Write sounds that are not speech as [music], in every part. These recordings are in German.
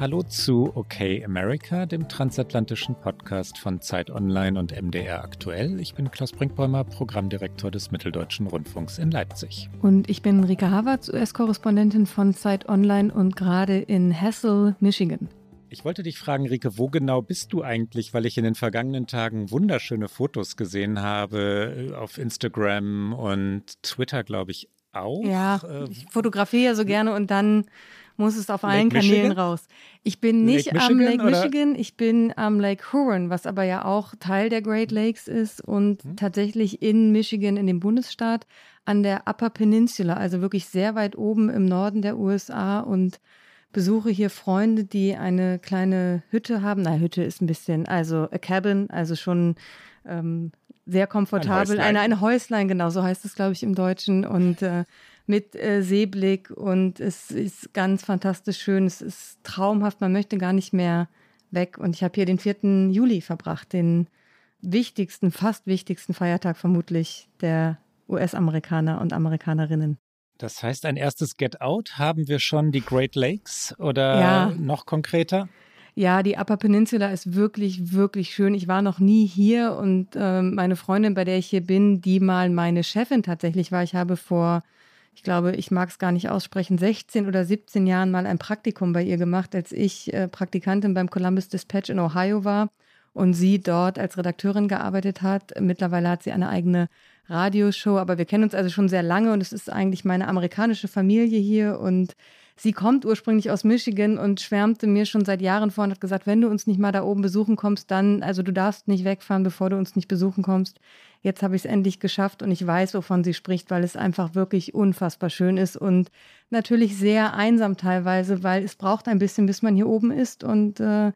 Hallo zu Okay America, dem transatlantischen Podcast von Zeit Online und MDR aktuell. Ich bin Klaus Brinkbäumer, Programmdirektor des Mitteldeutschen Rundfunks in Leipzig. Und ich bin Rike Havertz, US-Korrespondentin von Zeit Online und gerade in Hassel, Michigan. Ich wollte dich fragen, Rike, wo genau bist du eigentlich? Weil ich in den vergangenen Tagen wunderschöne Fotos gesehen habe äh, auf Instagram und Twitter, glaube ich, auch. Ja, ähm, ich fotografiere so gerne und dann muss es auf allen Lake Kanälen Michigan? raus. Ich bin nicht Lake am Lake oder? Michigan, ich bin am Lake Huron, was aber ja auch Teil der Great Lakes ist und hm. tatsächlich in Michigan, in dem Bundesstaat, an der Upper Peninsula, also wirklich sehr weit oben im Norden der USA und besuche hier Freunde, die eine kleine Hütte haben. Na, Hütte ist ein bisschen, also a cabin, also schon ähm, sehr komfortabel. Ein eine, eine Häuslein, genau, so heißt es, glaube ich, im Deutschen. Und äh, mit äh, Seeblick und es ist ganz fantastisch schön. Es ist traumhaft, man möchte gar nicht mehr weg. Und ich habe hier den 4. Juli verbracht, den wichtigsten, fast wichtigsten Feiertag vermutlich der US-Amerikaner und Amerikanerinnen. Das heißt, ein erstes Get Out haben wir schon die Great Lakes oder ja. noch konkreter? Ja, die Upper Peninsula ist wirklich, wirklich schön. Ich war noch nie hier und äh, meine Freundin, bei der ich hier bin, die mal meine Chefin tatsächlich war. Ich habe vor, ich glaube, ich mag es gar nicht aussprechen, 16 oder 17 Jahren mal ein Praktikum bei ihr gemacht, als ich äh, Praktikantin beim Columbus Dispatch in Ohio war und sie dort als Redakteurin gearbeitet hat. Mittlerweile hat sie eine eigene Radioshow, aber wir kennen uns also schon sehr lange und es ist eigentlich meine amerikanische Familie hier und sie kommt ursprünglich aus Michigan und schwärmte mir schon seit Jahren vor und hat gesagt, wenn du uns nicht mal da oben besuchen kommst, dann, also du darfst nicht wegfahren, bevor du uns nicht besuchen kommst. Jetzt habe ich es endlich geschafft und ich weiß, wovon sie spricht, weil es einfach wirklich unfassbar schön ist und natürlich sehr einsam teilweise, weil es braucht ein bisschen, bis man hier oben ist und äh,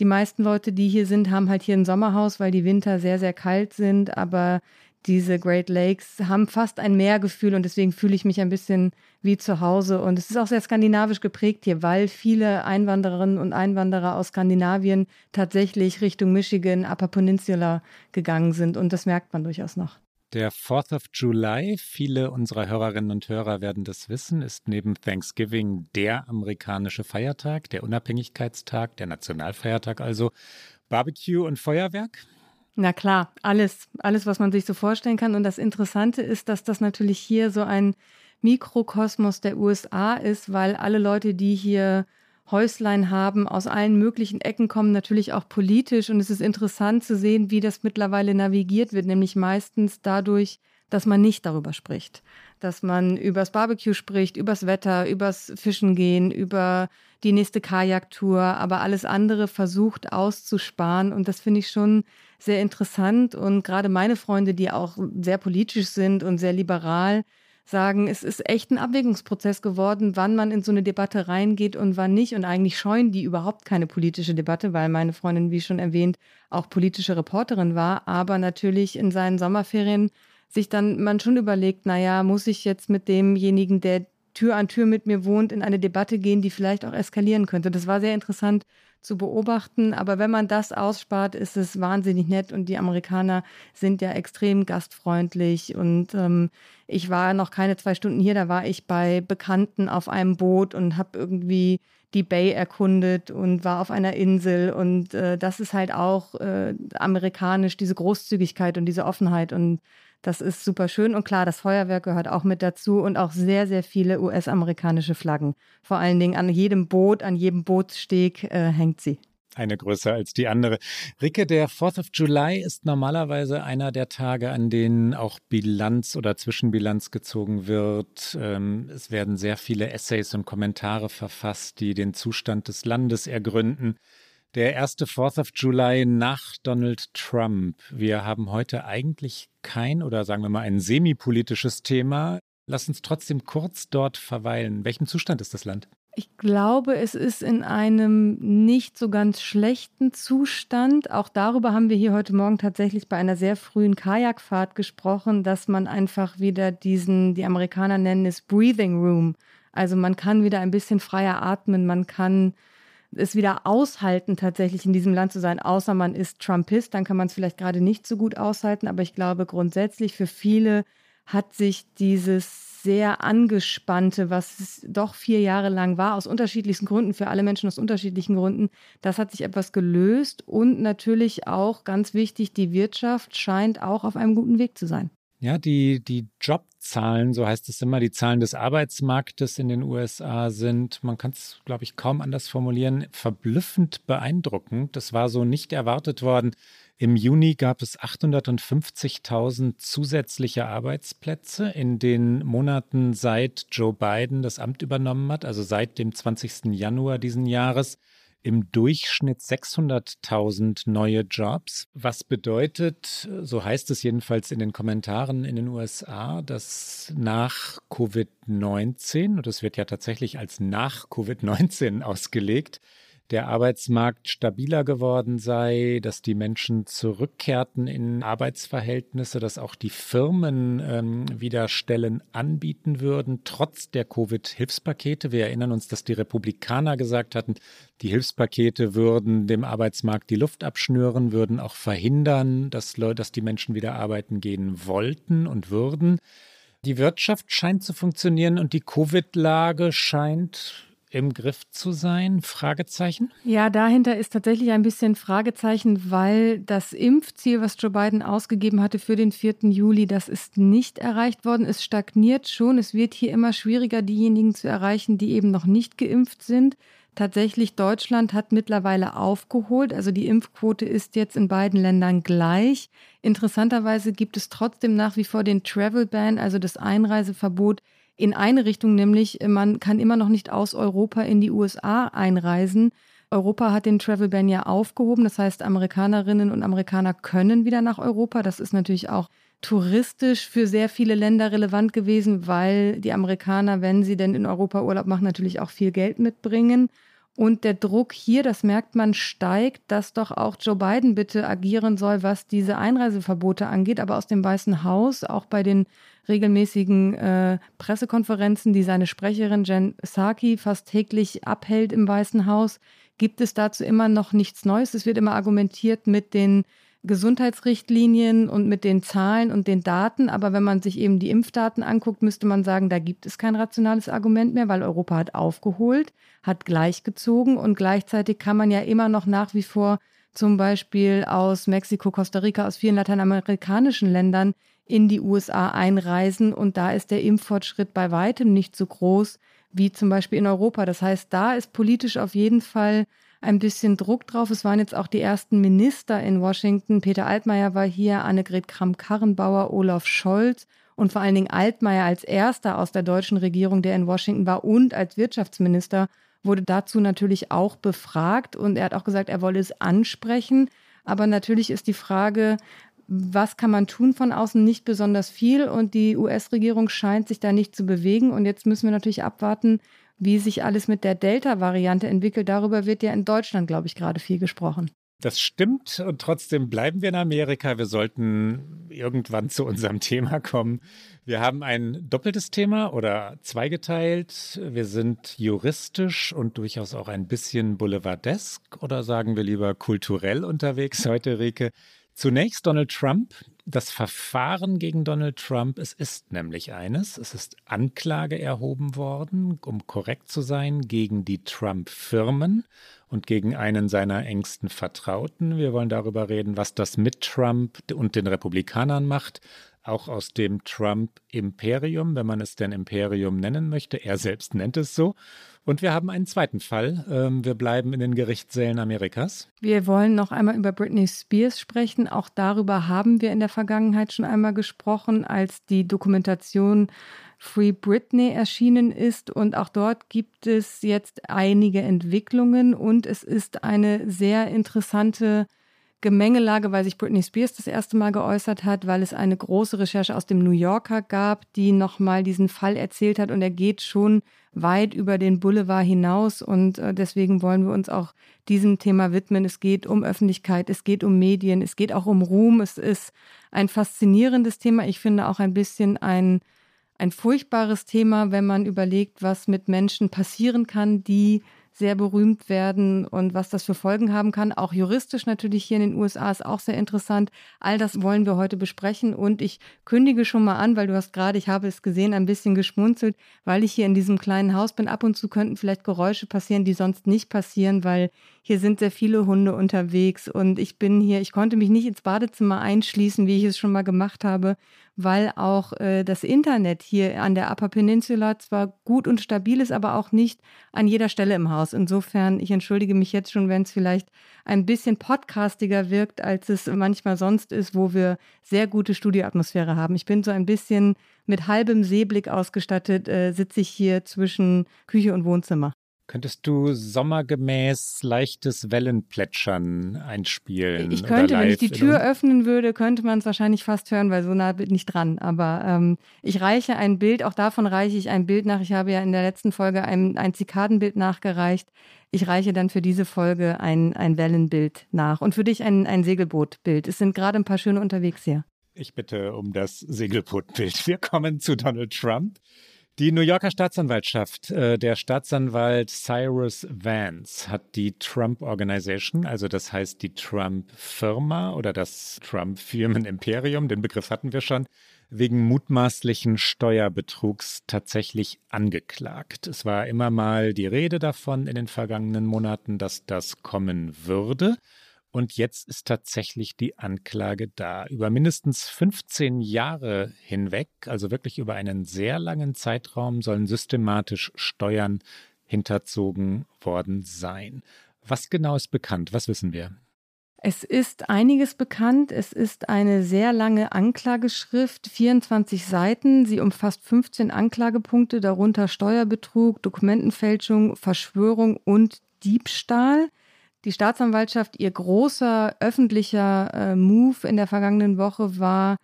die meisten Leute, die hier sind, haben halt hier ein Sommerhaus, weil die Winter sehr, sehr kalt sind. Aber diese Great Lakes haben fast ein Meergefühl und deswegen fühle ich mich ein bisschen wie zu Hause. Und es ist auch sehr skandinavisch geprägt hier, weil viele Einwandererinnen und Einwanderer aus Skandinavien tatsächlich Richtung Michigan, Upper Peninsula gegangen sind. Und das merkt man durchaus noch. Der 4th of July, viele unserer Hörerinnen und Hörer werden das wissen, ist neben Thanksgiving der amerikanische Feiertag, der Unabhängigkeitstag, der Nationalfeiertag also. Barbecue und Feuerwerk? Na klar, alles, alles, was man sich so vorstellen kann. Und das Interessante ist, dass das natürlich hier so ein Mikrokosmos der USA ist, weil alle Leute, die hier Häuslein haben, aus allen möglichen Ecken kommen, natürlich auch politisch. Und es ist interessant zu sehen, wie das mittlerweile navigiert wird, nämlich meistens dadurch, dass man nicht darüber spricht. Dass man übers Barbecue spricht, übers Wetter, übers Fischen gehen, über die nächste Kajaktour, aber alles andere versucht auszusparen. Und das finde ich schon sehr interessant. Und gerade meine Freunde, die auch sehr politisch sind und sehr liberal, sagen, es ist echt ein Abwägungsprozess geworden, wann man in so eine Debatte reingeht und wann nicht. Und eigentlich scheuen die überhaupt keine politische Debatte, weil meine Freundin, wie schon erwähnt, auch politische Reporterin war, aber natürlich in seinen Sommerferien sich dann man schon überlegt, naja, muss ich jetzt mit demjenigen, der Tür an Tür mit mir wohnt, in eine Debatte gehen, die vielleicht auch eskalieren könnte. Das war sehr interessant zu beobachten. Aber wenn man das ausspart, ist es wahnsinnig nett. Und die Amerikaner sind ja extrem gastfreundlich. Und ähm, ich war noch keine zwei Stunden hier, da war ich bei Bekannten auf einem Boot und habe irgendwie die Bay erkundet und war auf einer Insel. Und äh, das ist halt auch äh, amerikanisch, diese Großzügigkeit und diese Offenheit. Und das ist super schön und klar, das Feuerwerk gehört auch mit dazu und auch sehr, sehr viele US-amerikanische Flaggen. Vor allen Dingen an jedem Boot, an jedem Bootssteg äh, hängt sie. Eine größer als die andere. Ricke, der 4th of July ist normalerweise einer der Tage, an denen auch Bilanz oder Zwischenbilanz gezogen wird. Ähm, es werden sehr viele Essays und Kommentare verfasst, die den Zustand des Landes ergründen. Der erste 4th of July nach Donald Trump. Wir haben heute eigentlich kein oder sagen wir mal ein semipolitisches Thema. Lass uns trotzdem kurz dort verweilen. In welchem Zustand ist das Land? Ich glaube, es ist in einem nicht so ganz schlechten Zustand. Auch darüber haben wir hier heute Morgen tatsächlich bei einer sehr frühen Kajakfahrt gesprochen, dass man einfach wieder diesen, die Amerikaner nennen es Breathing Room. Also man kann wieder ein bisschen freier atmen, man kann es wieder aushalten, tatsächlich in diesem Land zu sein, außer man ist Trumpist, dann kann man es vielleicht gerade nicht so gut aushalten. Aber ich glaube, grundsätzlich für viele hat sich dieses sehr angespannte, was es doch vier Jahre lang war, aus unterschiedlichsten Gründen, für alle Menschen aus unterschiedlichen Gründen, das hat sich etwas gelöst und natürlich auch ganz wichtig, die Wirtschaft scheint auch auf einem guten Weg zu sein. Ja, die, die Jobzahlen, so heißt es immer, die Zahlen des Arbeitsmarktes in den USA sind, man kann es, glaube ich, kaum anders formulieren, verblüffend beeindruckend. Das war so nicht erwartet worden. Im Juni gab es 850.000 zusätzliche Arbeitsplätze in den Monaten seit Joe Biden das Amt übernommen hat, also seit dem 20. Januar diesen Jahres im Durchschnitt 600.000 neue Jobs, was bedeutet, so heißt es jedenfalls in den Kommentaren in den USA, dass nach Covid-19, und das wird ja tatsächlich als nach Covid-19 ausgelegt, der Arbeitsmarkt stabiler geworden sei, dass die Menschen zurückkehrten in Arbeitsverhältnisse, dass auch die Firmen ähm, wieder Stellen anbieten würden, trotz der Covid-Hilfspakete. Wir erinnern uns, dass die Republikaner gesagt hatten, die Hilfspakete würden dem Arbeitsmarkt die Luft abschnüren, würden auch verhindern, dass, Leute, dass die Menschen wieder arbeiten gehen wollten und würden. Die Wirtschaft scheint zu funktionieren und die Covid-Lage scheint im Griff zu sein? Fragezeichen? Ja, dahinter ist tatsächlich ein bisschen Fragezeichen, weil das Impfziel, was Joe Biden ausgegeben hatte für den 4. Juli, das ist nicht erreicht worden. Es stagniert schon. Es wird hier immer schwieriger, diejenigen zu erreichen, die eben noch nicht geimpft sind. Tatsächlich, Deutschland hat mittlerweile aufgeholt. Also die Impfquote ist jetzt in beiden Ländern gleich. Interessanterweise gibt es trotzdem nach wie vor den Travel Ban, also das Einreiseverbot in eine Richtung, nämlich man kann immer noch nicht aus Europa in die USA einreisen. Europa hat den Travel Ban ja aufgehoben, das heißt, Amerikanerinnen und Amerikaner können wieder nach Europa. Das ist natürlich auch touristisch für sehr viele Länder relevant gewesen, weil die Amerikaner, wenn sie denn in Europa Urlaub machen, natürlich auch viel Geld mitbringen. Und der Druck hier, das merkt man, steigt, dass doch auch Joe Biden bitte agieren soll, was diese Einreiseverbote angeht. Aber aus dem Weißen Haus, auch bei den regelmäßigen äh, Pressekonferenzen, die seine Sprecherin Jen Psaki fast täglich abhält im Weißen Haus, gibt es dazu immer noch nichts Neues. Es wird immer argumentiert mit den Gesundheitsrichtlinien und mit den Zahlen und den Daten. Aber wenn man sich eben die Impfdaten anguckt, müsste man sagen, da gibt es kein rationales Argument mehr, weil Europa hat aufgeholt, hat gleichgezogen und gleichzeitig kann man ja immer noch nach wie vor zum Beispiel aus Mexiko, Costa Rica, aus vielen lateinamerikanischen Ländern in die USA einreisen. Und da ist der Impffortschritt bei weitem nicht so groß wie zum Beispiel in Europa. Das heißt, da ist politisch auf jeden Fall ein bisschen Druck drauf. Es waren jetzt auch die ersten Minister in Washington. Peter Altmaier war hier, Annegret Kramp-Karrenbauer, Olaf Scholz und vor allen Dingen Altmaier als erster aus der deutschen Regierung, der in Washington war und als Wirtschaftsminister wurde dazu natürlich auch befragt und er hat auch gesagt, er wolle es ansprechen. Aber natürlich ist die Frage, was kann man tun von außen? Nicht besonders viel und die US-Regierung scheint sich da nicht zu bewegen. Und jetzt müssen wir natürlich abwarten, wie sich alles mit der Delta-Variante entwickelt. Darüber wird ja in Deutschland, glaube ich, gerade viel gesprochen. Das stimmt und trotzdem bleiben wir in Amerika. Wir sollten irgendwann zu unserem Thema kommen. Wir haben ein doppeltes Thema oder zweigeteilt. Wir sind juristisch und durchaus auch ein bisschen boulevardesk oder sagen wir lieber kulturell unterwegs heute, Rike. Zunächst Donald Trump. Das Verfahren gegen Donald Trump, es ist nämlich eines. Es ist Anklage erhoben worden, um korrekt zu sein, gegen die Trump-Firmen und gegen einen seiner engsten Vertrauten. Wir wollen darüber reden, was das mit Trump und den Republikanern macht auch aus dem Trump-Imperium, wenn man es denn Imperium nennen möchte. Er selbst nennt es so. Und wir haben einen zweiten Fall. Ähm, wir bleiben in den Gerichtssälen Amerikas. Wir wollen noch einmal über Britney Spears sprechen. Auch darüber haben wir in der Vergangenheit schon einmal gesprochen, als die Dokumentation Free Britney erschienen ist. Und auch dort gibt es jetzt einige Entwicklungen und es ist eine sehr interessante Gemengelage, weil sich Britney Spears das erste Mal geäußert hat, weil es eine große Recherche aus dem New Yorker gab, die nochmal diesen Fall erzählt hat und er geht schon weit über den Boulevard hinaus und äh, deswegen wollen wir uns auch diesem Thema widmen. Es geht um Öffentlichkeit, es geht um Medien, es geht auch um Ruhm. Es ist ein faszinierendes Thema. Ich finde auch ein bisschen ein, ein furchtbares Thema, wenn man überlegt, was mit Menschen passieren kann, die sehr berühmt werden und was das für Folgen haben kann. Auch juristisch natürlich hier in den USA ist auch sehr interessant. All das wollen wir heute besprechen und ich kündige schon mal an, weil du hast gerade, ich habe es gesehen, ein bisschen geschmunzelt, weil ich hier in diesem kleinen Haus bin. Ab und zu könnten vielleicht Geräusche passieren, die sonst nicht passieren, weil hier sind sehr viele Hunde unterwegs und ich bin hier, ich konnte mich nicht ins Badezimmer einschließen, wie ich es schon mal gemacht habe, weil auch äh, das Internet hier an der Upper Peninsula zwar gut und stabil ist, aber auch nicht an jeder Stelle im Haus. Insofern, ich entschuldige mich jetzt schon, wenn es vielleicht ein bisschen podcastiger wirkt, als es manchmal sonst ist, wo wir sehr gute Studioatmosphäre haben. Ich bin so ein bisschen mit halbem Seeblick ausgestattet, äh, sitze ich hier zwischen Küche und Wohnzimmer. Könntest du sommergemäß leichtes Wellenplätschern einspielen? Ich könnte, wenn ich die Tür öffnen würde, könnte man es wahrscheinlich fast hören, weil so nah bin ich dran. Aber ähm, ich reiche ein Bild, auch davon reiche ich ein Bild nach. Ich habe ja in der letzten Folge ein, ein Zikadenbild nachgereicht. Ich reiche dann für diese Folge ein, ein Wellenbild nach und für dich ein, ein Segelbootbild. Es sind gerade ein paar schöne unterwegs hier. Ich bitte um das Segelbootbild. Wir kommen zu Donald Trump. Die New Yorker Staatsanwaltschaft, äh, der Staatsanwalt Cyrus Vance hat die Trump Organization, also das heißt die Trump Firma oder das Trump Firmenimperium, den Begriff hatten wir schon, wegen mutmaßlichen Steuerbetrugs tatsächlich angeklagt. Es war immer mal die Rede davon in den vergangenen Monaten, dass das kommen würde. Und jetzt ist tatsächlich die Anklage da. Über mindestens 15 Jahre hinweg, also wirklich über einen sehr langen Zeitraum, sollen systematisch Steuern hinterzogen worden sein. Was genau ist bekannt? Was wissen wir? Es ist einiges bekannt. Es ist eine sehr lange Anklageschrift, 24 Seiten. Sie umfasst 15 Anklagepunkte, darunter Steuerbetrug, Dokumentenfälschung, Verschwörung und Diebstahl die Staatsanwaltschaft, ihr großer öffentlicher äh, Move in der vergangenen Woche war,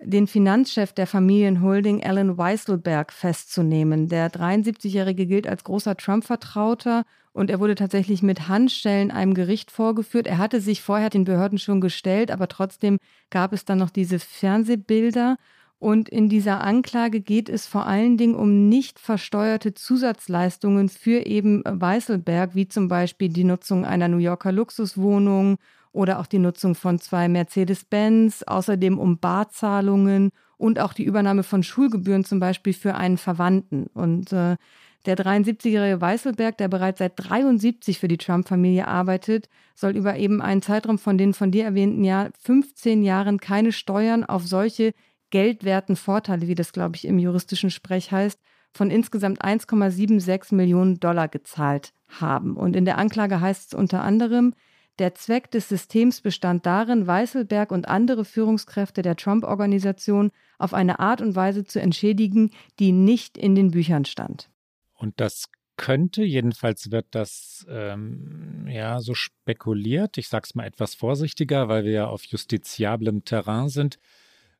den Finanzchef der Familienholding, Alan Weisselberg, festzunehmen. Der 73-Jährige gilt als großer Trump-Vertrauter und er wurde tatsächlich mit Handschellen einem Gericht vorgeführt. Er hatte sich vorher den Behörden schon gestellt, aber trotzdem gab es dann noch diese Fernsehbilder. Und in dieser Anklage geht es vor allen Dingen um nicht versteuerte Zusatzleistungen für eben Weißelberg, wie zum Beispiel die Nutzung einer New Yorker Luxuswohnung oder auch die Nutzung von zwei Mercedes-Benz, außerdem um Barzahlungen und auch die Übernahme von Schulgebühren zum Beispiel für einen Verwandten. Und äh, der 73-jährige Weißelberg, der bereits seit 73 für die Trump-Familie arbeitet, soll über eben einen Zeitraum von den von dir erwähnten Jahr 15 Jahren keine Steuern auf solche geldwerten Vorteile, wie das, glaube ich, im juristischen Sprech heißt, von insgesamt 1,76 Millionen Dollar gezahlt haben. Und in der Anklage heißt es unter anderem, der Zweck des Systems bestand darin, Weißelberg und andere Führungskräfte der Trump-Organisation auf eine Art und Weise zu entschädigen, die nicht in den Büchern stand. Und das könnte, jedenfalls wird das ähm, ja so spekuliert, ich sage es mal etwas vorsichtiger, weil wir ja auf justiziablem Terrain sind,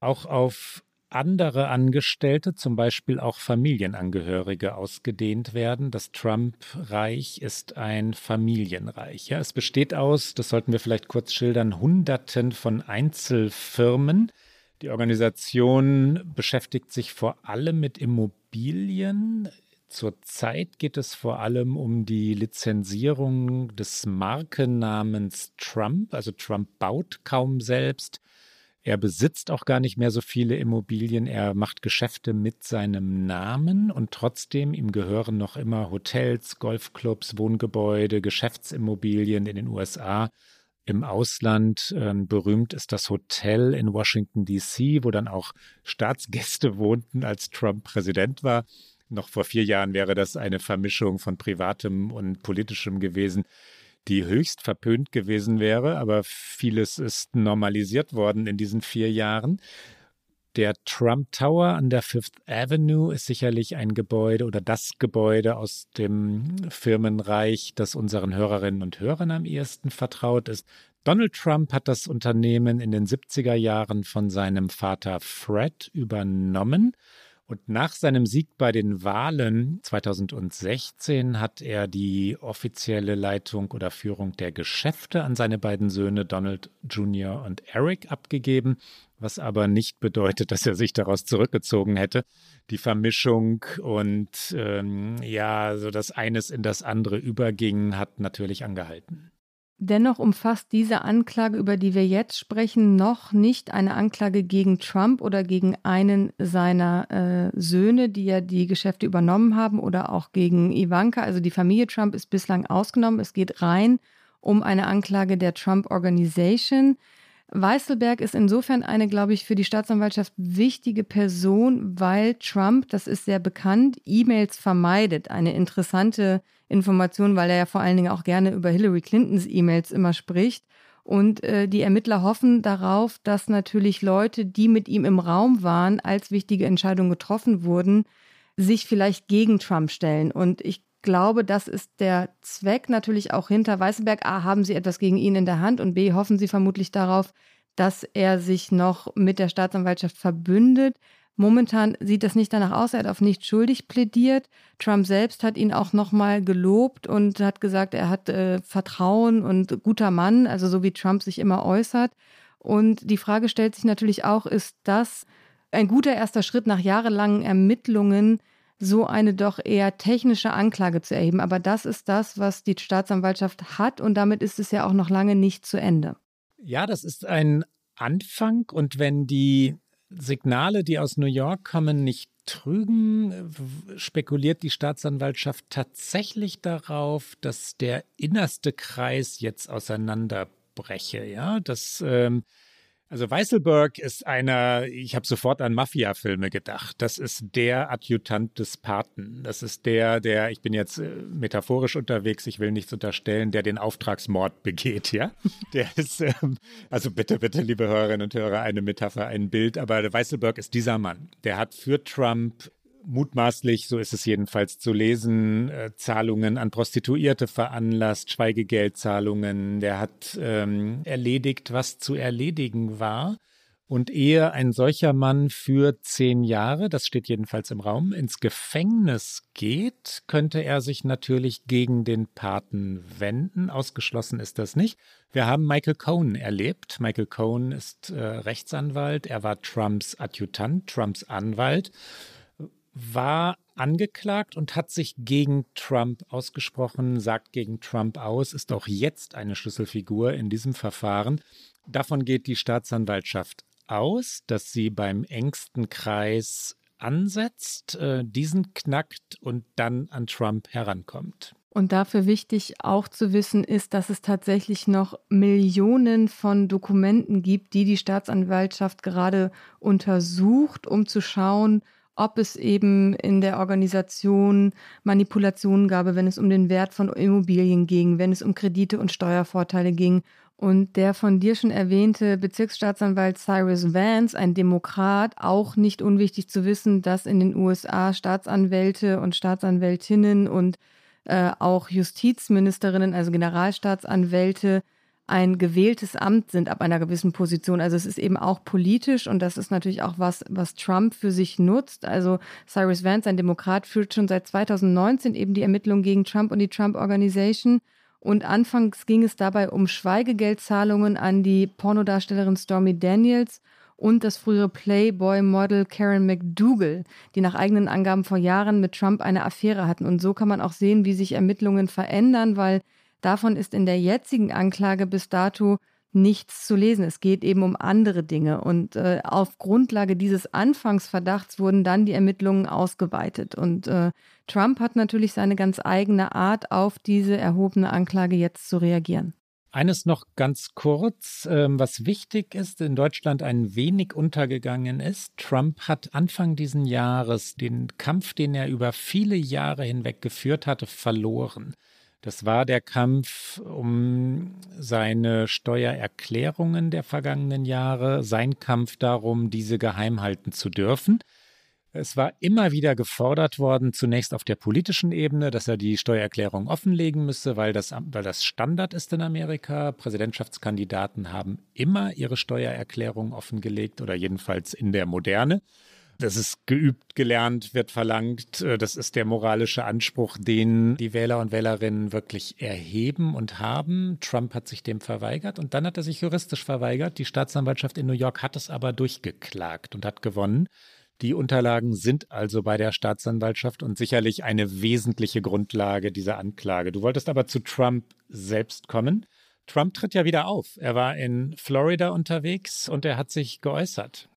auch auf andere Angestellte, zum Beispiel auch Familienangehörige, ausgedehnt werden. Das Trump-Reich ist ein Familienreich. Ja, es besteht aus, das sollten wir vielleicht kurz schildern, Hunderten von Einzelfirmen. Die Organisation beschäftigt sich vor allem mit Immobilien. Zurzeit geht es vor allem um die Lizenzierung des Markennamens Trump. Also Trump baut kaum selbst. Er besitzt auch gar nicht mehr so viele Immobilien. Er macht Geschäfte mit seinem Namen und trotzdem ihm gehören noch immer Hotels, Golfclubs, Wohngebäude, Geschäftsimmobilien in den USA. Im Ausland äh, berühmt ist das Hotel in Washington, DC, wo dann auch Staatsgäste [laughs] wohnten, als Trump Präsident war. Noch vor vier Jahren wäre das eine Vermischung von privatem und politischem gewesen die höchst verpönt gewesen wäre, aber vieles ist normalisiert worden in diesen vier Jahren. Der Trump Tower an der Fifth Avenue ist sicherlich ein Gebäude oder das Gebäude aus dem Firmenreich, das unseren Hörerinnen und Hörern am ehesten vertraut ist. Donald Trump hat das Unternehmen in den 70er Jahren von seinem Vater Fred übernommen und nach seinem Sieg bei den Wahlen 2016 hat er die offizielle Leitung oder Führung der Geschäfte an seine beiden Söhne Donald Jr. und Eric abgegeben, was aber nicht bedeutet, dass er sich daraus zurückgezogen hätte. Die Vermischung und ähm, ja, so dass eines in das andere überging, hat natürlich angehalten. Dennoch umfasst diese Anklage, über die wir jetzt sprechen, noch nicht eine Anklage gegen Trump oder gegen einen seiner äh, Söhne, die ja die Geschäfte übernommen haben, oder auch gegen Ivanka. Also die Familie Trump ist bislang ausgenommen. Es geht rein um eine Anklage der Trump Organization. Weißelberg ist insofern eine, glaube ich, für die Staatsanwaltschaft wichtige Person, weil Trump, das ist sehr bekannt, E-Mails vermeidet. Eine interessante Information, weil er ja vor allen Dingen auch gerne über Hillary Clintons E-Mails immer spricht. Und äh, die Ermittler hoffen darauf, dass natürlich Leute, die mit ihm im Raum waren, als wichtige Entscheidungen getroffen wurden, sich vielleicht gegen Trump stellen. Und ich glaube, das ist der Zweck natürlich auch hinter Weißenberg. A, haben sie etwas gegen ihn in der Hand und B, hoffen sie vermutlich darauf, dass er sich noch mit der Staatsanwaltschaft verbündet. Momentan sieht das nicht danach aus. Er hat auf nicht schuldig plädiert. Trump selbst hat ihn auch nochmal gelobt und hat gesagt, er hat äh, Vertrauen und guter Mann, also so wie Trump sich immer äußert. Und die Frage stellt sich natürlich auch, ist das ein guter erster Schritt nach jahrelangen Ermittlungen, so eine doch eher technische Anklage zu erheben. Aber das ist das, was die Staatsanwaltschaft hat und damit ist es ja auch noch lange nicht zu Ende. Ja, das ist ein Anfang und wenn die Signale, die aus New York kommen, nicht trügen, spekuliert die Staatsanwaltschaft tatsächlich darauf, dass der innerste Kreis jetzt auseinanderbreche. Ja, dass ähm, also Weißelberg ist einer, ich habe sofort an Mafia-Filme gedacht. Das ist der Adjutant des Paten. Das ist der, der, ich bin jetzt äh, metaphorisch unterwegs, ich will nichts unterstellen, der den Auftragsmord begeht, ja. [laughs] Der ist, ähm, also bitte, bitte, liebe Hörerinnen und Hörer, eine Metapher, ein Bild, aber Weißelberg ist dieser Mann. Der hat für Trump mutmaßlich, so ist es jedenfalls zu lesen, äh, Zahlungen an Prostituierte veranlasst, Schweigegeldzahlungen. Der hat ähm, erledigt, was zu erledigen war. Und ehe ein solcher Mann für zehn Jahre, das steht jedenfalls im Raum, ins Gefängnis geht, könnte er sich natürlich gegen den Paten wenden. Ausgeschlossen ist das nicht. Wir haben Michael Cohen erlebt. Michael Cohen ist äh, Rechtsanwalt. Er war Trumps Adjutant, Trumps Anwalt war angeklagt und hat sich gegen Trump ausgesprochen, sagt gegen Trump aus, ist auch jetzt eine Schlüsselfigur in diesem Verfahren. Davon geht die Staatsanwaltschaft aus, dass sie beim engsten Kreis ansetzt, äh, diesen knackt und dann an Trump herankommt. Und dafür wichtig auch zu wissen ist, dass es tatsächlich noch Millionen von Dokumenten gibt, die die Staatsanwaltschaft gerade untersucht, um zu schauen, ob es eben in der Organisation Manipulationen gab, wenn es um den Wert von Immobilien ging, wenn es um Kredite und Steuervorteile ging. Und der von dir schon erwähnte Bezirksstaatsanwalt Cyrus Vance, ein Demokrat, auch nicht unwichtig zu wissen, dass in den USA Staatsanwälte und Staatsanwältinnen und äh, auch Justizministerinnen, also Generalstaatsanwälte, ein gewähltes Amt sind ab einer gewissen Position. Also es ist eben auch politisch und das ist natürlich auch was, was Trump für sich nutzt. Also Cyrus Vance, ein Demokrat, führt schon seit 2019 eben die Ermittlungen gegen Trump und die Trump Organization. Und anfangs ging es dabei um Schweigegeldzahlungen an die Pornodarstellerin Stormy Daniels und das frühere Playboy-Model Karen McDougal, die nach eigenen Angaben vor Jahren mit Trump eine Affäre hatten. Und so kann man auch sehen, wie sich Ermittlungen verändern, weil Davon ist in der jetzigen Anklage bis dato nichts zu lesen. Es geht eben um andere Dinge. Und äh, auf Grundlage dieses Anfangsverdachts wurden dann die Ermittlungen ausgeweitet. Und äh, Trump hat natürlich seine ganz eigene Art, auf diese erhobene Anklage jetzt zu reagieren. Eines noch ganz kurz, ähm, was wichtig ist, in Deutschland ein wenig untergegangen ist. Trump hat Anfang diesen Jahres den Kampf, den er über viele Jahre hinweg geführt hatte, verloren. Das war der Kampf um seine Steuererklärungen der vergangenen Jahre, sein Kampf darum, diese geheim halten zu dürfen. Es war immer wieder gefordert worden, zunächst auf der politischen Ebene, dass er die Steuererklärung offenlegen müsse, weil das, weil das Standard ist in Amerika. Präsidentschaftskandidaten haben immer ihre Steuererklärung offengelegt oder jedenfalls in der Moderne. Das ist geübt, gelernt, wird verlangt. Das ist der moralische Anspruch, den die Wähler und Wählerinnen wirklich erheben und haben. Trump hat sich dem verweigert und dann hat er sich juristisch verweigert. Die Staatsanwaltschaft in New York hat es aber durchgeklagt und hat gewonnen. Die Unterlagen sind also bei der Staatsanwaltschaft und sicherlich eine wesentliche Grundlage dieser Anklage. Du wolltest aber zu Trump selbst kommen. Trump tritt ja wieder auf. Er war in Florida unterwegs und er hat sich geäußert.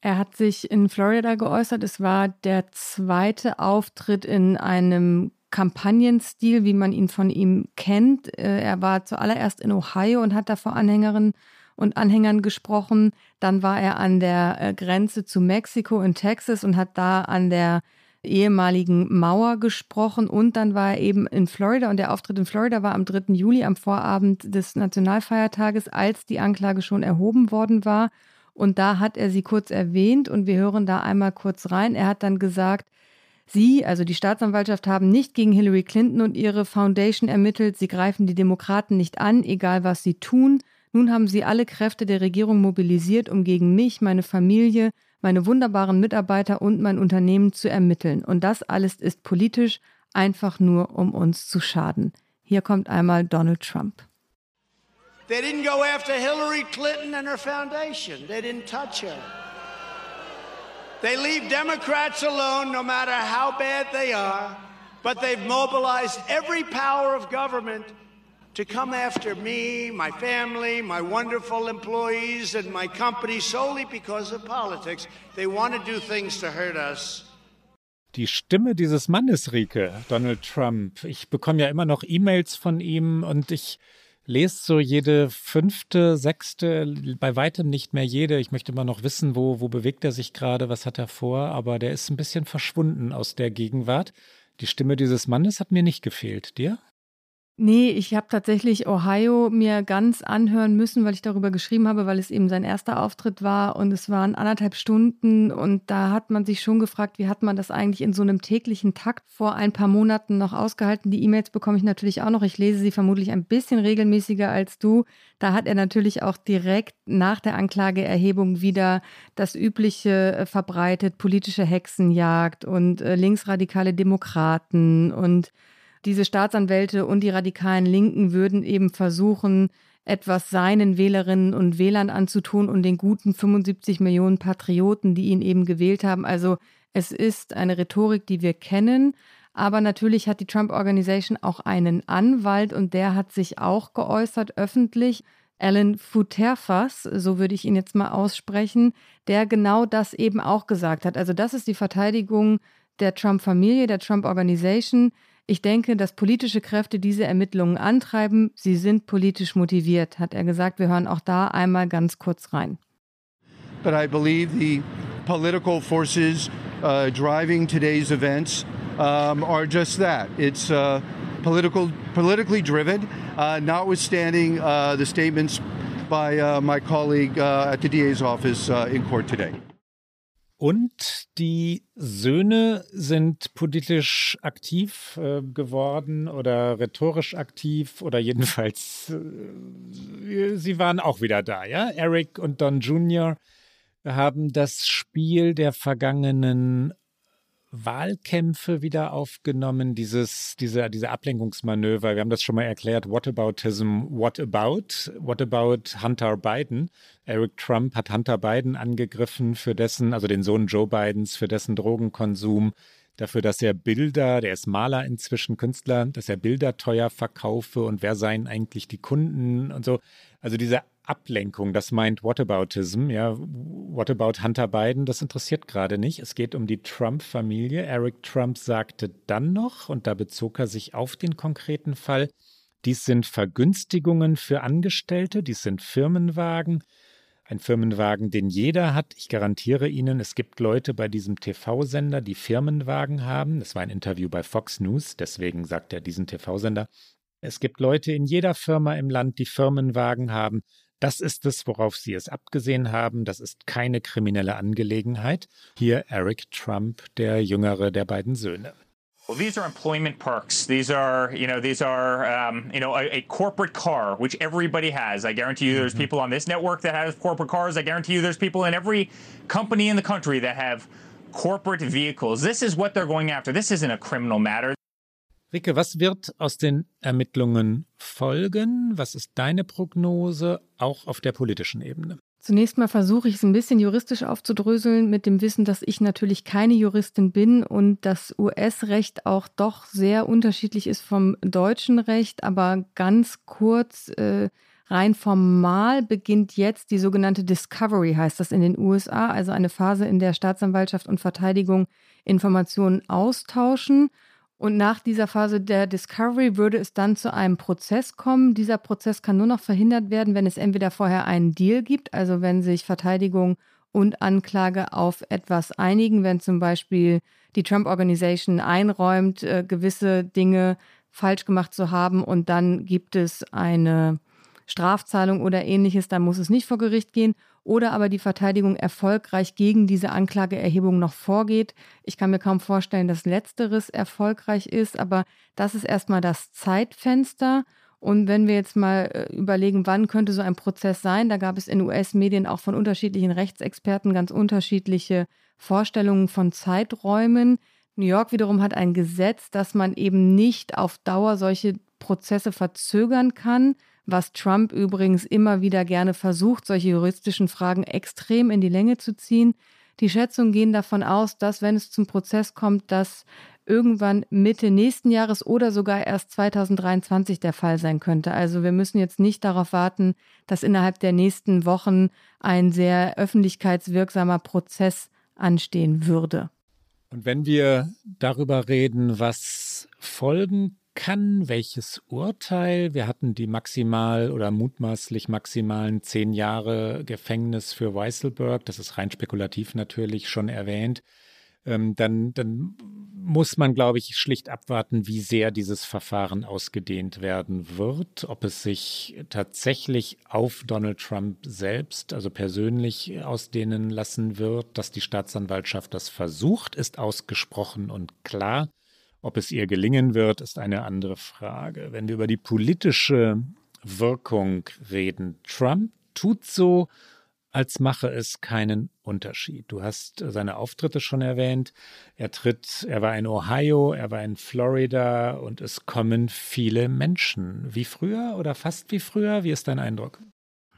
Er hat sich in Florida geäußert. Es war der zweite Auftritt in einem Kampagnenstil, wie man ihn von ihm kennt. Äh, er war zuallererst in Ohio und hat da vor Anhängerinnen und Anhängern gesprochen. Dann war er an der äh, Grenze zu Mexiko in Texas und hat da an der ehemaligen Mauer gesprochen und dann war er eben in Florida und der Auftritt in Florida war am 3. Juli am Vorabend des Nationalfeiertages, als die Anklage schon erhoben worden war. Und da hat er sie kurz erwähnt und wir hören da einmal kurz rein. Er hat dann gesagt, Sie, also die Staatsanwaltschaft, haben nicht gegen Hillary Clinton und ihre Foundation ermittelt. Sie greifen die Demokraten nicht an, egal was sie tun. Nun haben sie alle Kräfte der Regierung mobilisiert, um gegen mich, meine Familie, meine wunderbaren Mitarbeiter und mein Unternehmen zu ermitteln. Und das alles ist politisch, einfach nur um uns zu schaden. Hier kommt einmal Donald Trump. They didn't go after Hillary Clinton and her foundation. They didn't touch her. They leave Democrats alone no matter how bad they are, but they've mobilized every power of government to come after me, my family, my wonderful employees, and my company solely because of politics. They want to do things to hurt us. Die Stimme dieses Mannes, Rike, Donald Trump. Ich bekomme ja immer noch E-Mails von ihm und ich lese so jede fünfte, sechste, bei weitem nicht mehr jede. Ich möchte immer noch wissen, wo, wo bewegt er sich gerade, was hat er vor, aber der ist ein bisschen verschwunden aus der Gegenwart. Die Stimme dieses Mannes hat mir nicht gefehlt. Dir? Nee, ich habe tatsächlich Ohio mir ganz anhören müssen, weil ich darüber geschrieben habe, weil es eben sein erster Auftritt war und es waren anderthalb Stunden und da hat man sich schon gefragt, wie hat man das eigentlich in so einem täglichen Takt vor ein paar Monaten noch ausgehalten. Die E-Mails bekomme ich natürlich auch noch. Ich lese sie vermutlich ein bisschen regelmäßiger als du. Da hat er natürlich auch direkt nach der Anklageerhebung wieder das Übliche äh, verbreitet, politische Hexenjagd und äh, linksradikale Demokraten und diese Staatsanwälte und die radikalen Linken würden eben versuchen, etwas seinen Wählerinnen und Wählern anzutun und den guten 75 Millionen Patrioten, die ihn eben gewählt haben. Also es ist eine Rhetorik, die wir kennen. Aber natürlich hat die Trump Organization auch einen Anwalt und der hat sich auch geäußert öffentlich. Alan Futerfas, so würde ich ihn jetzt mal aussprechen, der genau das eben auch gesagt hat. Also das ist die Verteidigung der Trump-Familie, der Trump Organization. Ich denke, dass politische Kräfte diese Ermittlungen antreiben. Sie sind politisch motiviert, hat er gesagt. Wir hören auch da einmal ganz kurz rein. But I believe the political forces uh, driving today's events um, are just that. It's uh, political, politically driven, uh, notwithstanding uh, the statements by uh, my colleague uh, at the DA's office in court today. Und die Söhne sind politisch aktiv äh, geworden oder rhetorisch aktiv oder jedenfalls, äh, sie waren auch wieder da, ja. Eric und Don Jr. haben das Spiel der vergangenen Wahlkämpfe wieder aufgenommen, dieses, diese, diese Ablenkungsmanöver. Wir haben das schon mal erklärt. Whataboutism, what about? What about Hunter Biden? Eric Trump hat Hunter Biden angegriffen für dessen, also den Sohn Joe Bidens, für dessen Drogenkonsum, dafür, dass er Bilder, der ist Maler inzwischen, Künstler, dass er Bilder teuer verkaufe und wer seien eigentlich die Kunden und so. Also diese Ablenkung, das meint Whataboutism, ja, What about Hunter Biden, das interessiert gerade nicht. Es geht um die Trump-Familie. Eric Trump sagte dann noch, und da bezog er sich auf den konkreten Fall, dies sind Vergünstigungen für Angestellte, dies sind Firmenwagen, ein Firmenwagen, den jeder hat. Ich garantiere Ihnen, es gibt Leute bei diesem TV-Sender, die Firmenwagen haben. Das war ein Interview bei Fox News, deswegen sagt er diesen TV-Sender. Es gibt Leute in jeder Firma im Land, die Firmenwagen haben. Das ist es, worauf sie es abgesehen haben. Das ist keine kriminelle Angelegenheit. Hier Eric Trump, der jüngere der beiden Söhne. Well, these are employment perks. These are, you know, these are, um, you know, a, a, corporate car, which everybody has. I guarantee you, there's mm-hmm. people on this network that have corporate cars. I guarantee you, there's people in every company in the country that have corporate vehicles. This is what they're going after. This isn't a criminal matter. Rike, was wird aus den Ermittlungen folgen? Was ist deine Prognose, auch auf der politischen Ebene? Zunächst mal versuche ich es ein bisschen juristisch aufzudröseln mit dem Wissen, dass ich natürlich keine Juristin bin und das US-Recht auch doch sehr unterschiedlich ist vom deutschen Recht. Aber ganz kurz, äh, rein formal beginnt jetzt die sogenannte Discovery, heißt das in den USA, also eine Phase, in der Staatsanwaltschaft und Verteidigung Informationen austauschen. Und nach dieser Phase der Discovery würde es dann zu einem Prozess kommen. Dieser Prozess kann nur noch verhindert werden, wenn es entweder vorher einen Deal gibt, also wenn sich Verteidigung und Anklage auf etwas einigen, wenn zum Beispiel die Trump Organization einräumt, äh, gewisse Dinge falsch gemacht zu haben und dann gibt es eine Strafzahlung oder ähnliches, dann muss es nicht vor Gericht gehen oder aber die Verteidigung erfolgreich gegen diese Anklageerhebung noch vorgeht. Ich kann mir kaum vorstellen, dass letzteres erfolgreich ist, aber das ist erstmal das Zeitfenster. Und wenn wir jetzt mal äh, überlegen, wann könnte so ein Prozess sein, da gab es in US-Medien auch von unterschiedlichen Rechtsexperten ganz unterschiedliche Vorstellungen von Zeiträumen. New York wiederum hat ein Gesetz, dass man eben nicht auf Dauer solche Prozesse verzögern kann was Trump übrigens immer wieder gerne versucht, solche juristischen Fragen extrem in die Länge zu ziehen. Die Schätzungen gehen davon aus, dass wenn es zum Prozess kommt, das irgendwann Mitte nächsten Jahres oder sogar erst 2023 der Fall sein könnte. Also wir müssen jetzt nicht darauf warten, dass innerhalb der nächsten Wochen ein sehr öffentlichkeitswirksamer Prozess anstehen würde. Und wenn wir darüber reden, was folgen kann, welches Urteil. Wir hatten die maximal oder mutmaßlich maximalen zehn Jahre Gefängnis für Weisselberg. Das ist rein spekulativ natürlich schon erwähnt. Ähm, dann, dann muss man, glaube ich, schlicht abwarten, wie sehr dieses Verfahren ausgedehnt werden wird, ob es sich tatsächlich auf Donald Trump selbst, also persönlich ausdehnen lassen wird, dass die Staatsanwaltschaft das versucht, ist ausgesprochen und klar. Ob es ihr gelingen wird, ist eine andere Frage. Wenn wir über die politische Wirkung reden, Trump tut so, als mache es keinen Unterschied. Du hast seine Auftritte schon erwähnt. Er tritt, er war in Ohio, er war in Florida und es kommen viele Menschen. Wie früher oder fast wie früher? Wie ist dein Eindruck?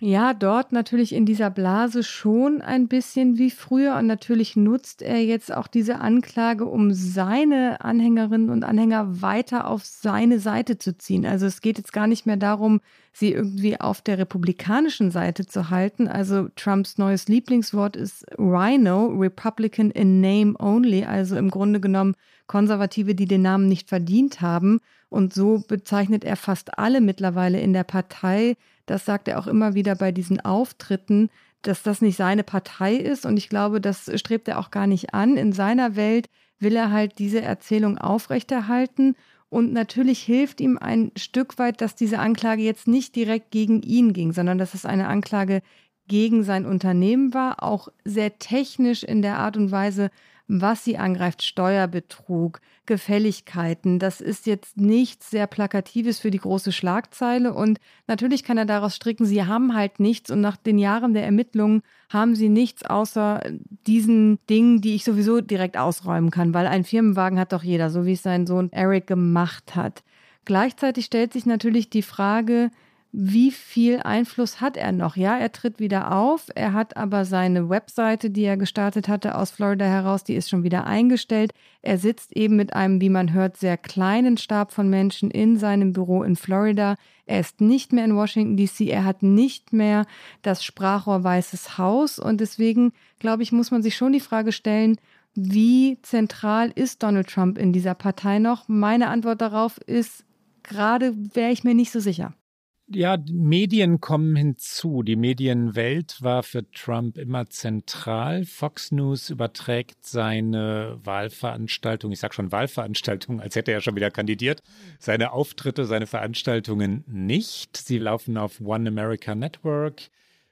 Ja, dort natürlich in dieser Blase schon ein bisschen wie früher. Und natürlich nutzt er jetzt auch diese Anklage, um seine Anhängerinnen und Anhänger weiter auf seine Seite zu ziehen. Also es geht jetzt gar nicht mehr darum, sie irgendwie auf der republikanischen Seite zu halten. Also Trumps neues Lieblingswort ist Rhino, Republican in Name Only. Also im Grunde genommen Konservative, die den Namen nicht verdient haben. Und so bezeichnet er fast alle mittlerweile in der Partei, das sagt er auch immer wieder bei diesen Auftritten, dass das nicht seine Partei ist. Und ich glaube, das strebt er auch gar nicht an. In seiner Welt will er halt diese Erzählung aufrechterhalten. Und natürlich hilft ihm ein Stück weit, dass diese Anklage jetzt nicht direkt gegen ihn ging, sondern dass es eine Anklage gegen sein Unternehmen war, auch sehr technisch in der Art und Weise, was sie angreift, Steuerbetrug, Gefälligkeiten. Das ist jetzt nichts sehr Plakatives für die große Schlagzeile. Und natürlich kann er daraus stricken, sie haben halt nichts. Und nach den Jahren der Ermittlungen haben sie nichts außer diesen Dingen, die ich sowieso direkt ausräumen kann, weil ein Firmenwagen hat doch jeder, so wie es sein Sohn Eric gemacht hat. Gleichzeitig stellt sich natürlich die Frage, wie viel Einfluss hat er noch? Ja, er tritt wieder auf. Er hat aber seine Webseite, die er gestartet hatte aus Florida heraus, die ist schon wieder eingestellt. Er sitzt eben mit einem, wie man hört, sehr kleinen Stab von Menschen in seinem Büro in Florida. Er ist nicht mehr in Washington, DC. Er hat nicht mehr das Sprachrohr Weißes Haus. Und deswegen, glaube ich, muss man sich schon die Frage stellen, wie zentral ist Donald Trump in dieser Partei noch? Meine Antwort darauf ist, gerade wäre ich mir nicht so sicher. Ja, Medien kommen hinzu. Die Medienwelt war für Trump immer zentral. Fox News überträgt seine Wahlveranstaltung, ich sage schon Wahlveranstaltung, als hätte er schon wieder kandidiert, seine Auftritte, seine Veranstaltungen nicht. Sie laufen auf One America Network.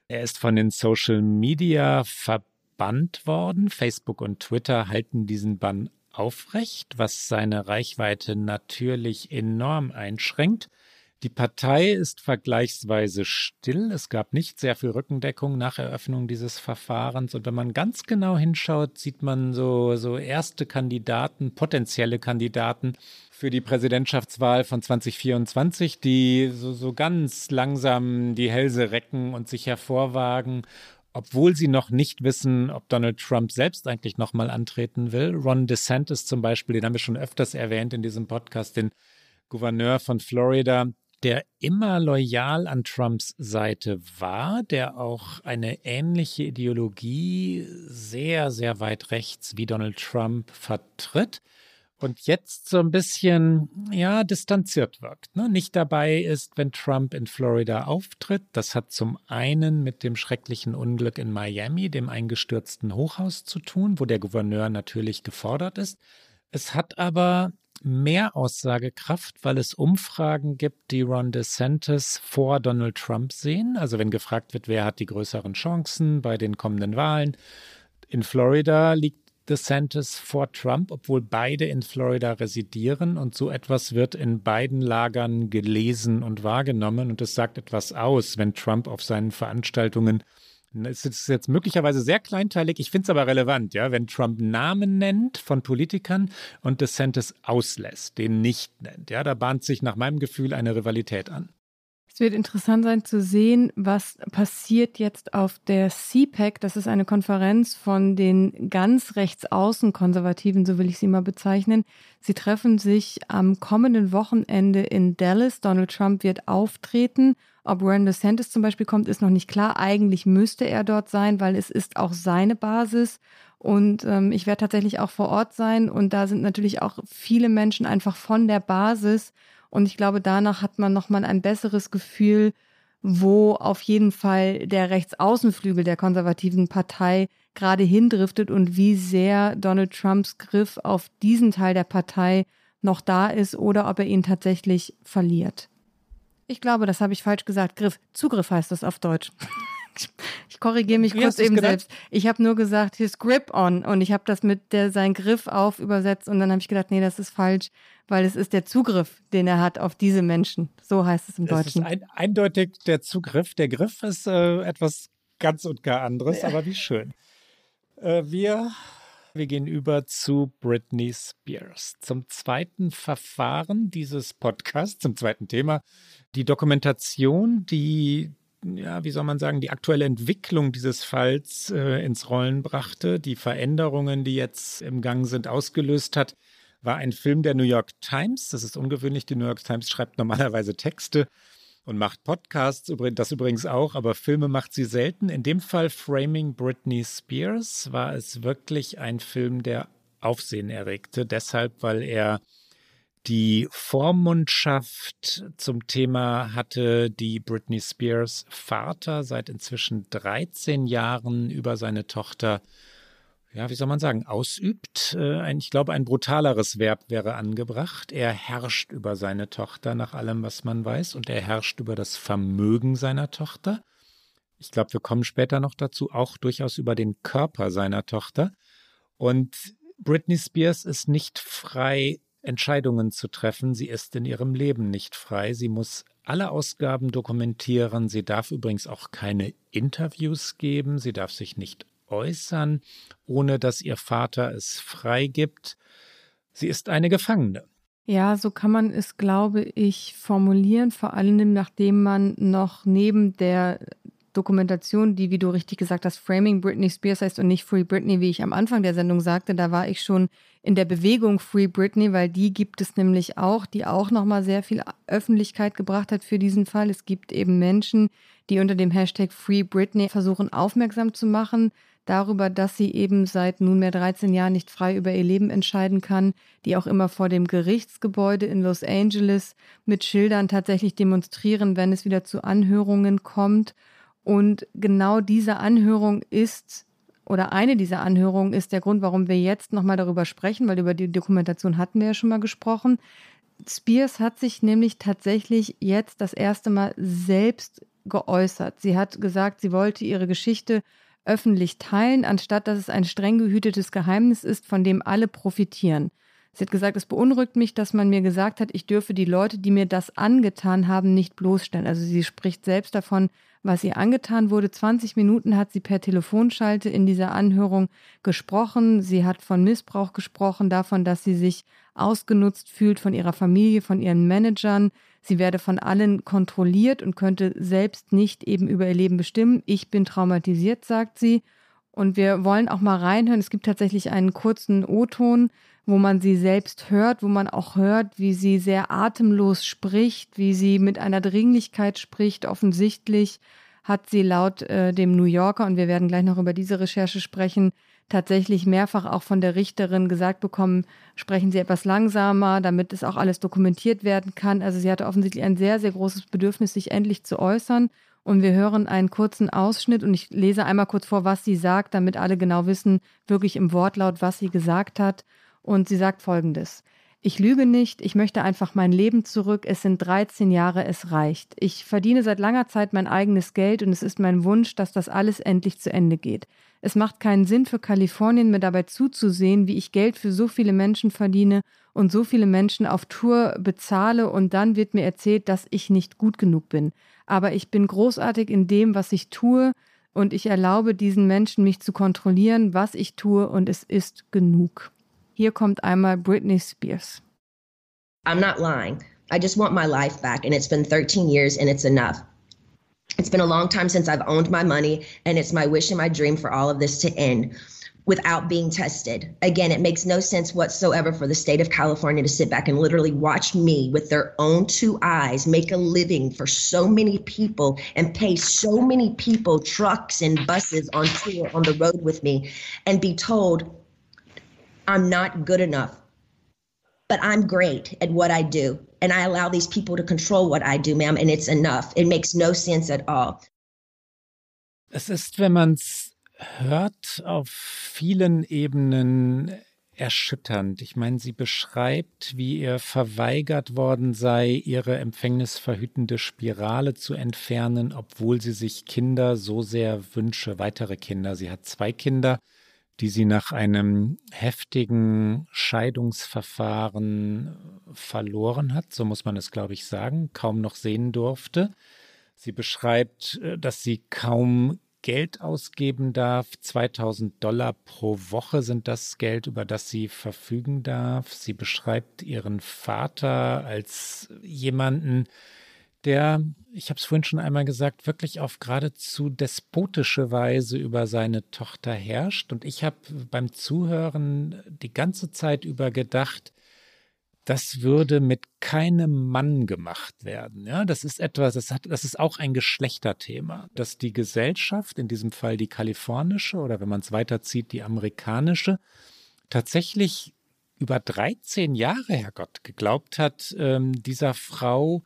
Er ist von den Social Media verbannt worden. Facebook und Twitter halten diesen Bann aufrecht, was seine Reichweite natürlich enorm einschränkt. Die Partei ist vergleichsweise still. Es gab nicht sehr viel Rückendeckung nach Eröffnung dieses Verfahrens. Und wenn man ganz genau hinschaut, sieht man so, so erste Kandidaten, potenzielle Kandidaten für die Präsidentschaftswahl von 2024, die so, so ganz langsam die Hälse recken und sich hervorwagen obwohl sie noch nicht wissen, ob Donald Trump selbst eigentlich nochmal antreten will. Ron DeSantis zum Beispiel, den haben wir schon öfters erwähnt in diesem Podcast, den Gouverneur von Florida, der immer loyal an Trumps Seite war, der auch eine ähnliche Ideologie sehr, sehr weit rechts wie Donald Trump vertritt und jetzt so ein bisschen, ja, distanziert wirkt. Ne? Nicht dabei ist, wenn Trump in Florida auftritt. Das hat zum einen mit dem schrecklichen Unglück in Miami, dem eingestürzten Hochhaus zu tun, wo der Gouverneur natürlich gefordert ist. Es hat aber mehr Aussagekraft, weil es Umfragen gibt, die Ron DeSantis vor Donald Trump sehen. Also wenn gefragt wird, wer hat die größeren Chancen bei den kommenden Wahlen. In Florida liegt DeSantis vor Trump, obwohl beide in Florida residieren. Und so etwas wird in beiden Lagern gelesen und wahrgenommen. Und es sagt etwas aus, wenn Trump auf seinen Veranstaltungen es ist jetzt möglicherweise sehr kleinteilig, ich finde es aber relevant, ja, wenn Trump Namen nennt von Politikern und DeSantis auslässt, den nicht nennt. Ja, da bahnt sich nach meinem Gefühl eine Rivalität an. Es wird interessant sein zu sehen, was passiert jetzt auf der CPAC. Das ist eine Konferenz von den ganz rechtsaußen Konservativen, so will ich sie mal bezeichnen. Sie treffen sich am kommenden Wochenende in Dallas. Donald Trump wird auftreten. Ob Ron DeSantis zum Beispiel kommt, ist noch nicht klar. Eigentlich müsste er dort sein, weil es ist auch seine Basis. Und ähm, ich werde tatsächlich auch vor Ort sein. Und da sind natürlich auch viele Menschen einfach von der Basis. Und ich glaube, danach hat man nochmal ein besseres Gefühl, wo auf jeden Fall der Rechtsaußenflügel der konservativen Partei gerade hindriftet und wie sehr Donald Trumps Griff auf diesen Teil der Partei noch da ist oder ob er ihn tatsächlich verliert. Ich glaube, das habe ich falsch gesagt. Griff. Zugriff heißt das auf Deutsch. [laughs] Ich korrigiere mich Wie kurz eben selbst. Ich habe nur gesagt, his grip on und ich habe das mit der, sein Griff auf übersetzt und dann habe ich gedacht, nee, das ist falsch, weil es ist der Zugriff, den er hat auf diese Menschen. So heißt es im das Deutschen. Ist ein, eindeutig der Zugriff. Der Griff ist äh, etwas ganz und gar anderes, ja. aber wie schön. Äh, wir wir gehen über zu Britney Spears. Zum zweiten Verfahren dieses Podcasts, zum zweiten Thema, die Dokumentation, die ja, wie soll man sagen, die aktuelle Entwicklung dieses Falls äh, ins Rollen brachte, die Veränderungen, die jetzt im Gang sind, ausgelöst hat, war ein Film der New York Times. Das ist ungewöhnlich. Die New York Times schreibt normalerweise Texte und macht Podcasts, das übrigens auch, aber Filme macht sie selten. In dem Fall Framing Britney Spears war es wirklich ein Film, der Aufsehen erregte, deshalb, weil er die Vormundschaft zum Thema hatte, die Britney Spears Vater seit inzwischen 13 Jahren über seine Tochter, ja, wie soll man sagen, ausübt. Äh, ich glaube, ein brutaleres Verb wäre angebracht. Er herrscht über seine Tochter nach allem, was man weiß, und er herrscht über das Vermögen seiner Tochter. Ich glaube, wir kommen später noch dazu, auch durchaus über den Körper seiner Tochter. Und Britney Spears ist nicht frei Entscheidungen zu treffen. Sie ist in ihrem Leben nicht frei. Sie muss alle Ausgaben dokumentieren. Sie darf übrigens auch keine Interviews geben. Sie darf sich nicht äußern, ohne dass ihr Vater es freigibt. Sie ist eine Gefangene. Ja, so kann man es, glaube ich, formulieren, vor allem nachdem man noch neben der Dokumentation, die, wie du richtig gesagt hast, Framing Britney Spears heißt und nicht Free Britney, wie ich am Anfang der Sendung sagte. Da war ich schon in der Bewegung Free Britney, weil die gibt es nämlich auch, die auch nochmal sehr viel Öffentlichkeit gebracht hat für diesen Fall. Es gibt eben Menschen, die unter dem Hashtag Free Britney versuchen aufmerksam zu machen, darüber, dass sie eben seit nunmehr 13 Jahren nicht frei über ihr Leben entscheiden kann, die auch immer vor dem Gerichtsgebäude in Los Angeles mit Schildern tatsächlich demonstrieren, wenn es wieder zu Anhörungen kommt. Und genau diese Anhörung ist oder eine dieser Anhörungen ist der Grund, warum wir jetzt nochmal darüber sprechen, weil über die Dokumentation hatten wir ja schon mal gesprochen. Spears hat sich nämlich tatsächlich jetzt das erste Mal selbst geäußert. Sie hat gesagt, sie wollte ihre Geschichte öffentlich teilen, anstatt dass es ein streng gehütetes Geheimnis ist, von dem alle profitieren. Sie hat gesagt, es beunruhigt mich, dass man mir gesagt hat, ich dürfe die Leute, die mir das angetan haben, nicht bloßstellen. Also sie spricht selbst davon, was ihr angetan wurde. 20 Minuten hat sie per Telefonschalte in dieser Anhörung gesprochen. Sie hat von Missbrauch gesprochen, davon, dass sie sich ausgenutzt fühlt von ihrer Familie, von ihren Managern. Sie werde von allen kontrolliert und könnte selbst nicht eben über ihr Leben bestimmen. Ich bin traumatisiert, sagt sie. Und wir wollen auch mal reinhören. Es gibt tatsächlich einen kurzen O-Ton, wo man sie selbst hört, wo man auch hört, wie sie sehr atemlos spricht, wie sie mit einer Dringlichkeit spricht. Offensichtlich hat sie laut äh, dem New Yorker, und wir werden gleich noch über diese Recherche sprechen, tatsächlich mehrfach auch von der Richterin gesagt bekommen, sprechen Sie etwas langsamer, damit es auch alles dokumentiert werden kann. Also sie hatte offensichtlich ein sehr, sehr großes Bedürfnis, sich endlich zu äußern. Und wir hören einen kurzen Ausschnitt und ich lese einmal kurz vor, was sie sagt, damit alle genau wissen, wirklich im Wortlaut, was sie gesagt hat. Und sie sagt Folgendes. Ich lüge nicht, ich möchte einfach mein Leben zurück. Es sind 13 Jahre, es reicht. Ich verdiene seit langer Zeit mein eigenes Geld und es ist mein Wunsch, dass das alles endlich zu Ende geht. Es macht keinen Sinn für Kalifornien, mir dabei zuzusehen, wie ich Geld für so viele Menschen verdiene und so viele Menschen auf Tour bezahle und dann wird mir erzählt, dass ich nicht gut genug bin. Aber ich bin großartig in dem, was ich tue und ich erlaube diesen Menschen, mich zu kontrollieren, was ich tue und es ist genug. Hier kommt einmal Britney Spears. I'm not lying. I just want my life back and it's been 13 years and it's enough. It's been a long time since I've owned my money, and it's my wish and my dream for all of this to end without being tested. Again, it makes no sense whatsoever for the state of California to sit back and literally watch me with their own two eyes make a living for so many people and pay so many people trucks and buses on tour on the road with me and be told I'm not good enough. But I'm great at what I do and I allow these people to control what I do, ma'am, and it's enough. It makes no sense at all. Es ist, wenn man es hört, auf vielen Ebenen erschütternd. Ich meine, sie beschreibt, wie ihr verweigert worden sei, ihre empfängnisverhütende Spirale zu entfernen, obwohl sie sich Kinder so sehr wünsche, weitere Kinder. Sie hat zwei Kinder die sie nach einem heftigen Scheidungsverfahren verloren hat, so muss man es, glaube ich, sagen, kaum noch sehen durfte. Sie beschreibt, äh, dass sie kaum Geld ausgeben darf. 2000 Dollar pro Woche sind das Geld, über das sie verfügen darf. Sie beschreibt ihren Vater als jemanden, der, ich habe es vorhin schon einmal gesagt, wirklich auf geradezu despotische Weise über seine Tochter herrscht. Und ich habe beim Zuhören die ganze Zeit über gedacht, das würde mit keinem Mann gemacht werden. Ja, das ist etwas, das hat, das ist auch ein Geschlechterthema, dass die Gesellschaft, in diesem Fall die kalifornische oder wenn man es weiterzieht, die amerikanische, tatsächlich über 13 Jahre, Herrgott, geglaubt hat, ähm, dieser Frau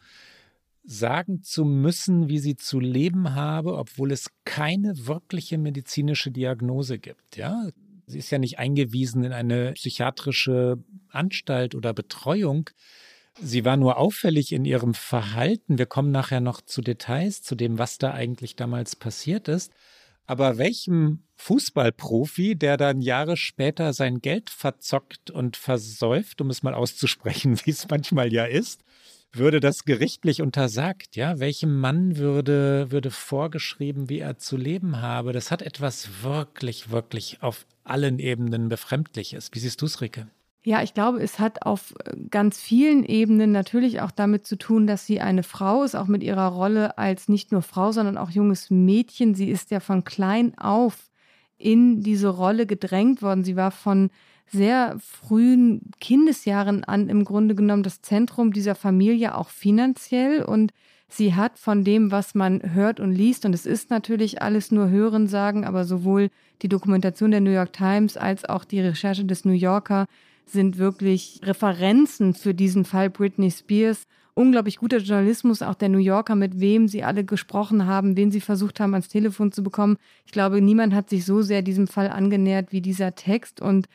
sagen zu müssen, wie sie zu leben habe, obwohl es keine wirkliche medizinische Diagnose gibt. Ja, sie ist ja nicht eingewiesen in eine psychiatrische Anstalt oder Betreuung. Sie war nur auffällig in ihrem Verhalten. Wir kommen nachher noch zu Details, zu dem, was da eigentlich damals passiert ist. Aber welchem Fußballprofi, der dann Jahre später sein Geld verzockt und versäuft, um es mal auszusprechen, [laughs] wie es manchmal ja ist, würde das gerichtlich untersagt, ja? Welchem Mann würde, würde vorgeschrieben, wie er zu leben habe? Das hat etwas wirklich, wirklich auf allen Ebenen Befremdliches. Wie siehst du es, Rike? Ja, ich glaube, es hat auf äh, ganz vielen Ebenen natürlich auch damit zu tun, dass sie eine Frau ist, auch mit ihrer Rolle als nicht nur Frau, sondern auch junges Mädchen. Sie ist ja von klein auf in diese Rolle gedrängt worden. Sie war von sehr frühen Kindesjahren an im Grunde genommen das Zentrum dieser Familie auch finanziell und Sie hat von dem, was man hört und liest, und es ist natürlich alles nur Hörensagen, aber sowohl die Dokumentation der New York Times als auch die Recherche des New Yorker sind wirklich Referenzen für diesen Fall Britney Spears. Unglaublich guter Journalismus, auch der New Yorker, mit wem sie alle gesprochen haben, wen sie versucht haben, ans Telefon zu bekommen. Ich glaube, niemand hat sich so sehr diesem Fall angenähert wie dieser Text. Und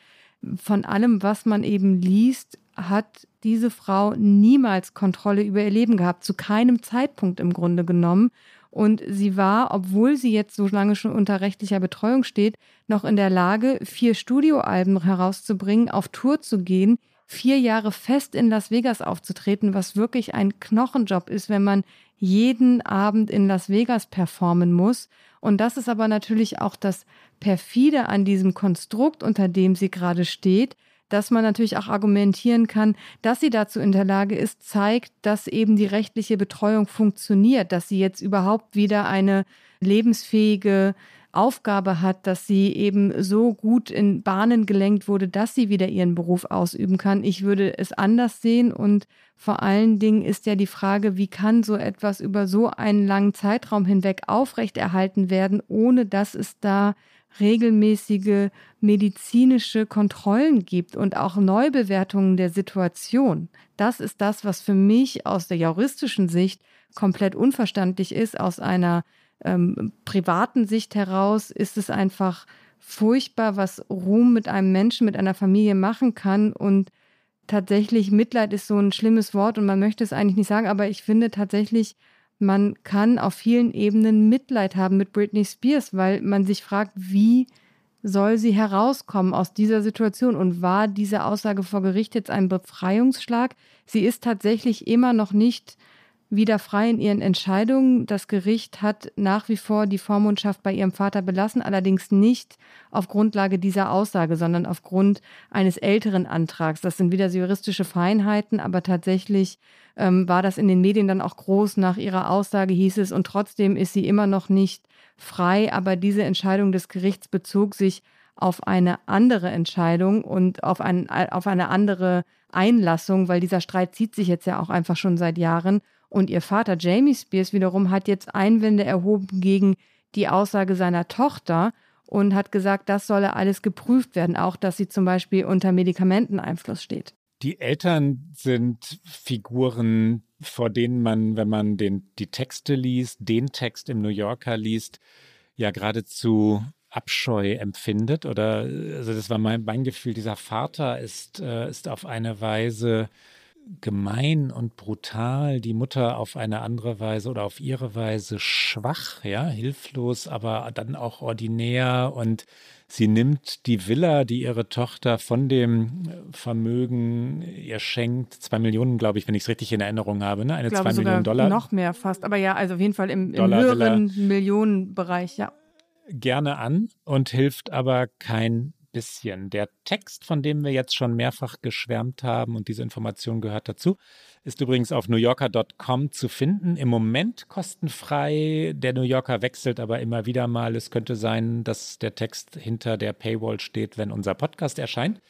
von allem, was man eben liest, hat diese Frau niemals Kontrolle über ihr Leben gehabt, zu keinem Zeitpunkt im Grunde genommen. Und sie war, obwohl sie jetzt so lange schon unter rechtlicher Betreuung steht, noch in der Lage, vier Studioalben herauszubringen, auf Tour zu gehen, vier Jahre fest in Las Vegas aufzutreten, was wirklich ein Knochenjob ist, wenn man jeden Abend in Las Vegas performen muss. Und das ist aber natürlich auch das perfide an diesem Konstrukt, unter dem sie gerade steht, dass man natürlich auch argumentieren kann, dass sie dazu in der Lage ist, zeigt, dass eben die rechtliche Betreuung funktioniert, dass sie jetzt überhaupt wieder eine lebensfähige Aufgabe hat, dass sie eben so gut in Bahnen gelenkt wurde, dass sie wieder ihren Beruf ausüben kann. Ich würde es anders sehen und vor allen Dingen ist ja die Frage, wie kann so etwas über so einen langen Zeitraum hinweg aufrechterhalten werden, ohne dass es da regelmäßige medizinische Kontrollen gibt und auch Neubewertungen der Situation. Das ist das, was für mich aus der juristischen Sicht komplett unverständlich ist. Aus einer ähm, privaten Sicht heraus ist es einfach furchtbar, was Ruhm mit einem Menschen, mit einer Familie machen kann. Und tatsächlich, Mitleid ist so ein schlimmes Wort und man möchte es eigentlich nicht sagen, aber ich finde tatsächlich, man kann auf vielen Ebenen Mitleid haben mit Britney Spears, weil man sich fragt, wie soll sie herauskommen aus dieser Situation? Und war diese Aussage vor Gericht jetzt ein Befreiungsschlag? Sie ist tatsächlich immer noch nicht wieder frei in ihren Entscheidungen. Das Gericht hat nach wie vor die Vormundschaft bei ihrem Vater belassen, allerdings nicht auf Grundlage dieser Aussage, sondern aufgrund eines älteren Antrags. Das sind wieder juristische Feinheiten, aber tatsächlich ähm, war das in den Medien dann auch groß. Nach ihrer Aussage hieß es, und trotzdem ist sie immer noch nicht frei, aber diese Entscheidung des Gerichts bezog sich auf eine andere Entscheidung und auf, ein, auf eine andere Einlassung, weil dieser Streit zieht sich jetzt ja auch einfach schon seit Jahren. Und ihr Vater Jamie Spears wiederum hat jetzt Einwände erhoben gegen die Aussage seiner Tochter und hat gesagt, das solle alles geprüft werden, auch dass sie zum Beispiel unter Medikamenteneinfluss steht. Die Eltern sind Figuren, vor denen man, wenn man den, die Texte liest, den Text im New Yorker liest, ja geradezu Abscheu empfindet. Oder also das war mein, mein Gefühl, dieser Vater ist, äh, ist auf eine Weise gemein und brutal, die Mutter auf eine andere Weise oder auf ihre Weise schwach, ja, hilflos, aber dann auch ordinär und sie nimmt die Villa, die ihre Tochter von dem Vermögen ihr schenkt, zwei Millionen, glaube ich, wenn ich es richtig in Erinnerung habe, ne? eine zwei Millionen Dollar. Noch mehr fast, aber ja, also auf jeden Fall im, im höheren Millionenbereich, ja. Gerne an und hilft aber kein bisschen. Der Text, von dem wir jetzt schon mehrfach geschwärmt haben und diese Information gehört dazu, ist übrigens auf newyorker.com zu finden. Im Moment kostenfrei. Der New Yorker wechselt aber immer wieder mal. Es könnte sein, dass der Text hinter der Paywall steht, wenn unser Podcast erscheint.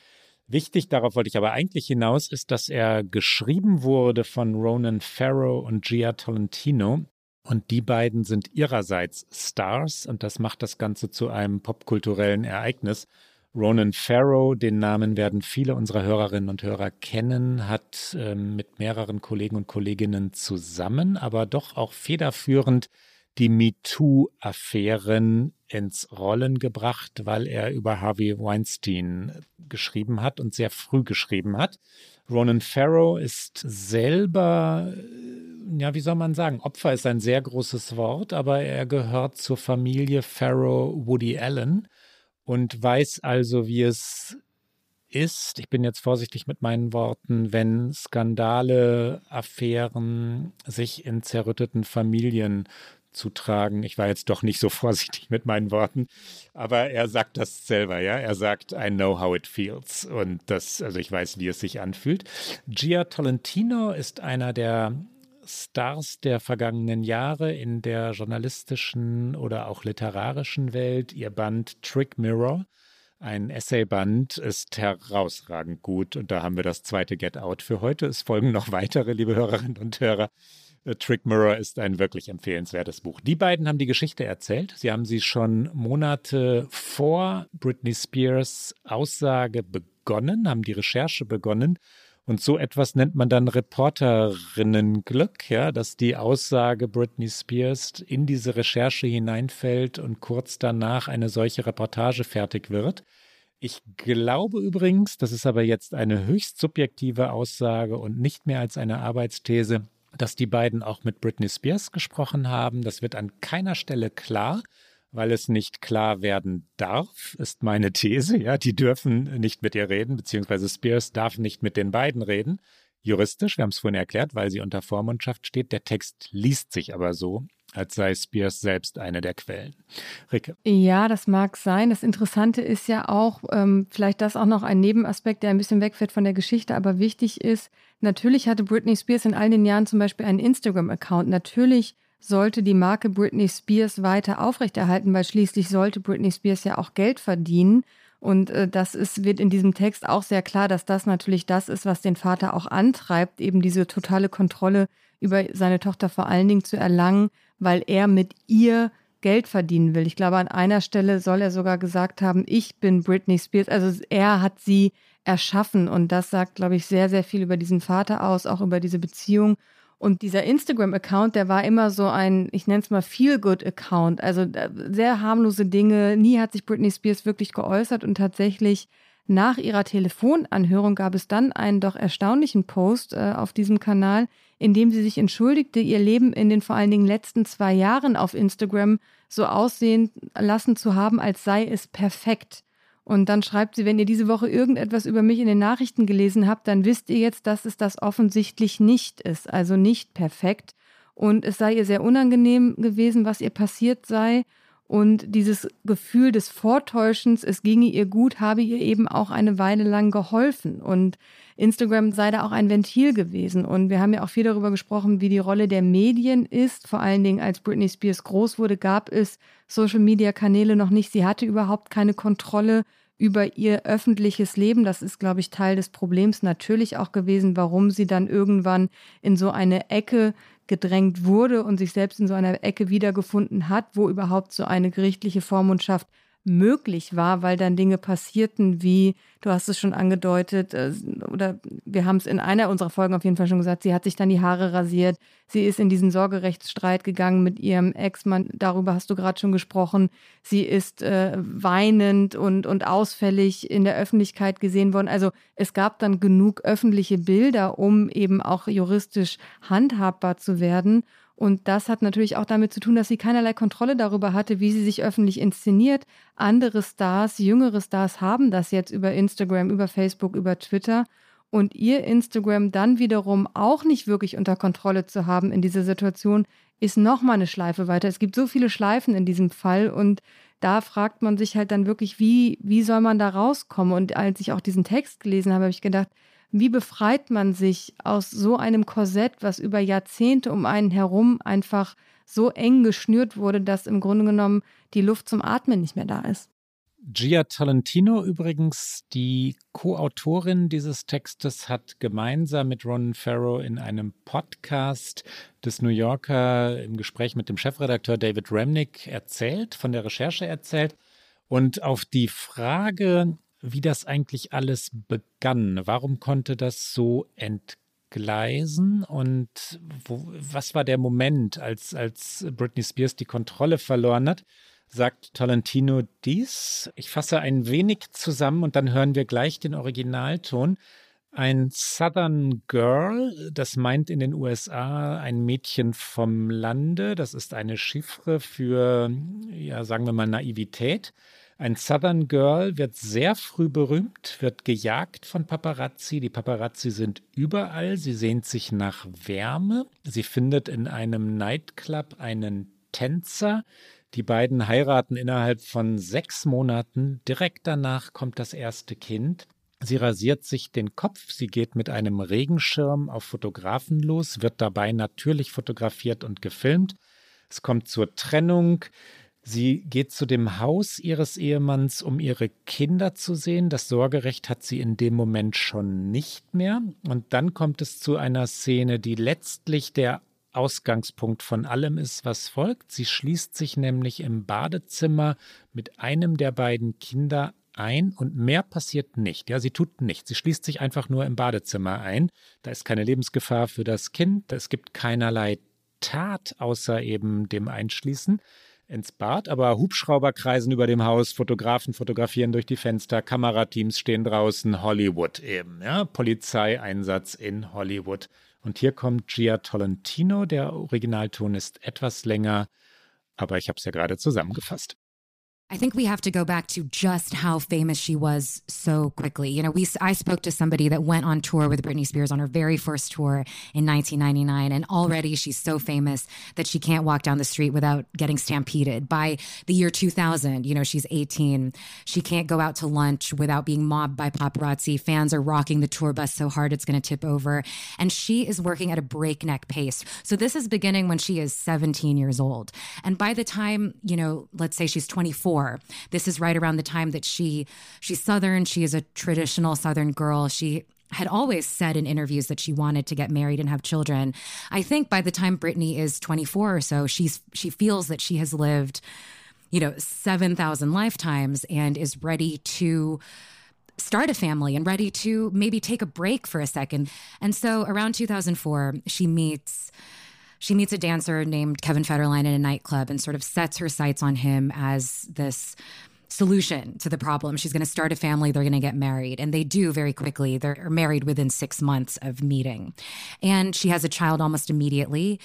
Wichtig, darauf wollte ich aber eigentlich hinaus, ist, dass er geschrieben wurde von Ronan Farrow und Gia Tolentino. Und die beiden sind ihrerseits Stars und das macht das Ganze zu einem popkulturellen Ereignis. Ronan Farrow, den Namen werden viele unserer Hörerinnen und Hörer kennen, hat äh, mit mehreren Kollegen und Kolleginnen zusammen, aber doch auch federführend die MeToo-Affären ins Rollen gebracht, weil er über Harvey Weinstein geschrieben hat und sehr früh geschrieben hat. Ronan Farrow ist selber, äh, ja, wie soll man sagen, Opfer ist ein sehr großes Wort, aber er gehört zur Familie Farrow Woody Allen und weiß also, wie es ist, ich bin jetzt vorsichtig mit meinen Worten, wenn Skandale, Affären sich in zerrütteten Familien zutragen. Ich war jetzt doch nicht so [laughs] vorsichtig mit meinen Worten, aber er sagt das selber, ja. Er sagt, I know how it feels. Und das, also ich weiß, wie es sich anfühlt. Gia Tolentino ist einer der Stars der vergangenen Jahre in der journalistischen oder auch literarischen Welt. Ihr Band Trick Mirror, ein Essayband, ist herausragend gut. Und da haben wir das zweite Get Out für heute. Es folgen noch weitere, liebe Hörerinnen und Hörer. Trick Mirror ist ein wirklich empfehlenswertes Buch. Die beiden haben die Geschichte erzählt. Sie haben sie schon Monate vor Britney Spears Aussage begonnen, haben die Recherche begonnen. Und so etwas nennt man dann Reporterinnenglück, ja, dass die Aussage Britney Spears in diese Recherche hineinfällt und kurz danach eine solche Reportage fertig wird. Ich glaube übrigens, das ist aber jetzt eine höchst subjektive Aussage und nicht mehr als eine Arbeitsthese, dass die beiden auch mit Britney Spears gesprochen haben. Das wird an keiner Stelle klar, weil es nicht klar werden darf, ist meine These. Ja, die dürfen nicht mit ihr reden, beziehungsweise Spears darf nicht mit den beiden reden. Juristisch, wir haben es vorhin erklärt, weil sie unter Vormundschaft steht. Der Text liest sich aber so, als sei Spears selbst eine der Quellen. Ricke. Ja, das mag sein. Das Interessante ist ja auch, ähm, vielleicht das auch noch ein Nebenaspekt, der ein bisschen wegfällt von der Geschichte, aber wichtig ist, natürlich hatte Britney Spears in all den Jahren zum Beispiel einen Instagram-Account. Natürlich sollte die Marke Britney Spears weiter aufrechterhalten, weil schließlich sollte Britney Spears ja auch Geld verdienen. Und äh, das ist, wird in diesem Text auch sehr klar, dass das natürlich das ist, was den Vater auch antreibt, eben diese totale Kontrolle über seine Tochter vor allen Dingen zu erlangen, weil er mit ihr Geld verdienen will. Ich glaube, an einer Stelle soll er sogar gesagt haben, ich bin Britney Spears. Also er hat sie erschaffen und das sagt, glaube ich, sehr, sehr viel über diesen Vater aus, auch über diese Beziehung. Und dieser Instagram-Account, der war immer so ein, ich nenne es mal Feel-Good-Account. Also äh, sehr harmlose Dinge. Nie hat sich Britney Spears wirklich geäußert und tatsächlich nach ihrer Telefonanhörung gab es dann einen doch erstaunlichen Post äh, auf diesem Kanal, in dem sie sich entschuldigte, ihr Leben in den vor allen Dingen letzten zwei Jahren auf Instagram so aussehen lassen zu haben, als sei es perfekt. Und dann schreibt sie, wenn ihr diese Woche irgendetwas über mich in den Nachrichten gelesen habt, dann wisst ihr jetzt, dass es das offensichtlich nicht ist, also nicht perfekt. Und es sei ihr sehr unangenehm gewesen, was ihr passiert sei. Und dieses Gefühl des Vortäuschens, es ginge ihr gut, habe ihr eben auch eine Weile lang geholfen. Und Instagram sei da auch ein Ventil gewesen. Und wir haben ja auch viel darüber gesprochen, wie die Rolle der Medien ist. Vor allen Dingen, als Britney Spears groß wurde, gab es Social-Media-Kanäle noch nicht. Sie hatte überhaupt keine Kontrolle über ihr öffentliches Leben. Das ist, glaube ich, Teil des Problems natürlich auch gewesen, warum sie dann irgendwann in so eine Ecke gedrängt wurde und sich selbst in so einer Ecke wiedergefunden hat, wo überhaupt so eine gerichtliche Vormundschaft möglich war, weil dann Dinge passierten, wie, du hast es schon angedeutet, äh, oder wir haben es in einer unserer Folgen auf jeden Fall schon gesagt, sie hat sich dann die Haare rasiert, sie ist in diesen Sorgerechtsstreit gegangen mit ihrem Ex-Mann, darüber hast du gerade schon gesprochen, sie ist äh, weinend und, und ausfällig in der Öffentlichkeit gesehen worden. Also es gab dann genug öffentliche Bilder, um eben auch juristisch handhabbar zu werden. Und das hat natürlich auch damit zu tun, dass sie keinerlei Kontrolle darüber hatte, wie sie sich öffentlich inszeniert. Andere Stars, jüngere Stars haben das jetzt über Instagram, über Facebook, über Twitter. Und ihr Instagram dann wiederum auch nicht wirklich unter Kontrolle zu haben in dieser Situation, ist nochmal eine Schleife weiter. Es gibt so viele Schleifen in diesem Fall und da fragt man sich halt dann wirklich, wie, wie soll man da rauskommen? Und als ich auch diesen Text gelesen habe, habe ich gedacht, wie befreit man sich aus so einem Korsett, was über Jahrzehnte um einen herum einfach so eng geschnürt wurde, dass im Grunde genommen die Luft zum Atmen nicht mehr da ist? Gia Tolentino übrigens, die Co-Autorin dieses Textes, hat gemeinsam mit Ron Farrow in einem Podcast des New Yorker im Gespräch mit dem Chefredakteur David Remnick erzählt, von der Recherche erzählt. Und auf die Frage, wie das eigentlich alles begann. Warum konnte das so entgleisen und wo, was war der Moment, als, als Britney Spears die Kontrolle verloren hat? Sagt Tolentino dies. Ich fasse ein wenig zusammen und dann hören wir gleich den Originalton. Ein Southern Girl, das meint in den USA ein Mädchen vom Lande. Das ist eine Chiffre für, ja, sagen wir mal, Naivität. Ein Southern Girl wird sehr früh berühmt, wird gejagt von Paparazzi. Die Paparazzi sind überall. Sie sehnt sich nach Wärme. Sie findet in einem Nightclub einen Tänzer. Die beiden heiraten innerhalb von sechs Monaten. Direkt danach kommt das erste Kind. Sie rasiert sich den Kopf, sie geht mit einem Regenschirm auf Fotografen los, wird dabei natürlich fotografiert und gefilmt. Es kommt zur Trennung. Sie geht zu dem Haus ihres Ehemanns, um ihre Kinder zu sehen. Das Sorgerecht hat sie in dem Moment schon nicht mehr. Und dann kommt es zu einer Szene, die letztlich der Ausgangspunkt von allem ist, was folgt. Sie schließt sich nämlich im Badezimmer mit einem der beiden Kinder ein und mehr passiert nicht. Ja, sie tut nichts. Sie schließt sich einfach nur im Badezimmer ein. Da ist keine Lebensgefahr für das Kind. Es gibt keinerlei Tat außer eben dem Einschließen ins Bad, aber Hubschrauber kreisen über dem Haus, Fotografen fotografieren durch die Fenster, Kamerateams stehen draußen, Hollywood eben, ja, Polizeieinsatz in Hollywood. Und hier kommt Gia Tolentino, der Originalton ist etwas länger, aber ich habe es ja gerade zusammengefasst. I think we have to go back to just how famous she was so quickly. You know, we I spoke to somebody that went on tour with Britney Spears on her very first tour in 1999 and already she's so famous that she can't walk down the street without getting stampeded. By the year 2000, you know, she's 18. She can't go out to lunch without being mobbed by paparazzi. Fans are rocking the tour bus so hard it's going to tip over and she is working at a breakneck pace. So this is beginning when she is 17 years old. And by the time, you know, let's say she's 24 this is right around the time that she she's southern, she is a traditional southern girl. She had always said in interviews that she wanted to get married and have children. I think by the time Brittany is 24 or so, she's she feels that she has lived, you know, 7,000 lifetimes and is ready to start a family and ready to maybe take a break for a second. And so around 2004, she meets she meets a dancer named Kevin Federline in a nightclub and sort of sets her sights on him as this solution to the problem. She's going to start a family, they're going to get married. And they do very quickly. They're married within six months of meeting. And she has a child almost immediately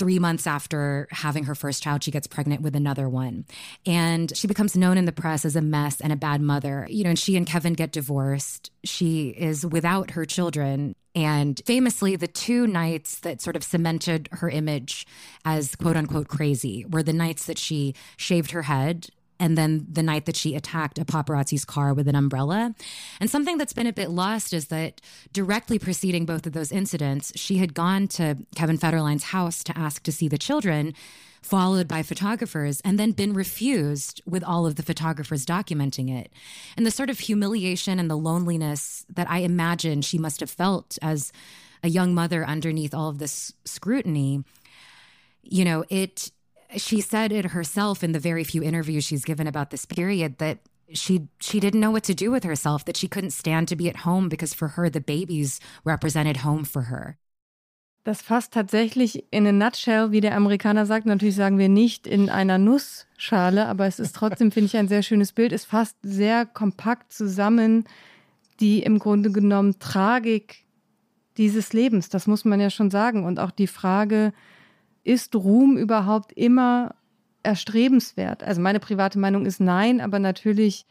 three months after having her first child, she gets pregnant with another one. And she becomes known in the press as a mess and a bad mother. You know, and she and Kevin get divorced. She is without her children. And famously, the two nights that sort of cemented her image as quote unquote crazy were the nights that she shaved her head and then the night that she attacked a paparazzi's car with an umbrella. And something that's been a bit lost is that directly preceding both of those incidents, she had gone to Kevin Federline's house to ask to see the children, followed by photographers, and then been refused with all of the photographers documenting it. And the sort of humiliation and the loneliness that I imagine she must have felt as a young mother underneath all of this scrutiny, you know, it she said it herself in the very few interviews she's given about this period that she she didn't know what to do with herself that she couldn't stand to be at home because for her the babies represented home for her. Das fasst tatsächlich in a nutshell, wie der Amerikaner sagt, natürlich sagen wir nicht in einer Nussschale, aber es ist trotzdem, finde ich, ein sehr schönes Bild. Es fasst sehr kompakt zusammen die im Grunde genommen Tragik dieses Lebens. Das muss man ja schon sagen. Und auch die Frage, ist Ruhm überhaupt immer erstrebenswert? Also meine private Meinung ist nein, aber natürlich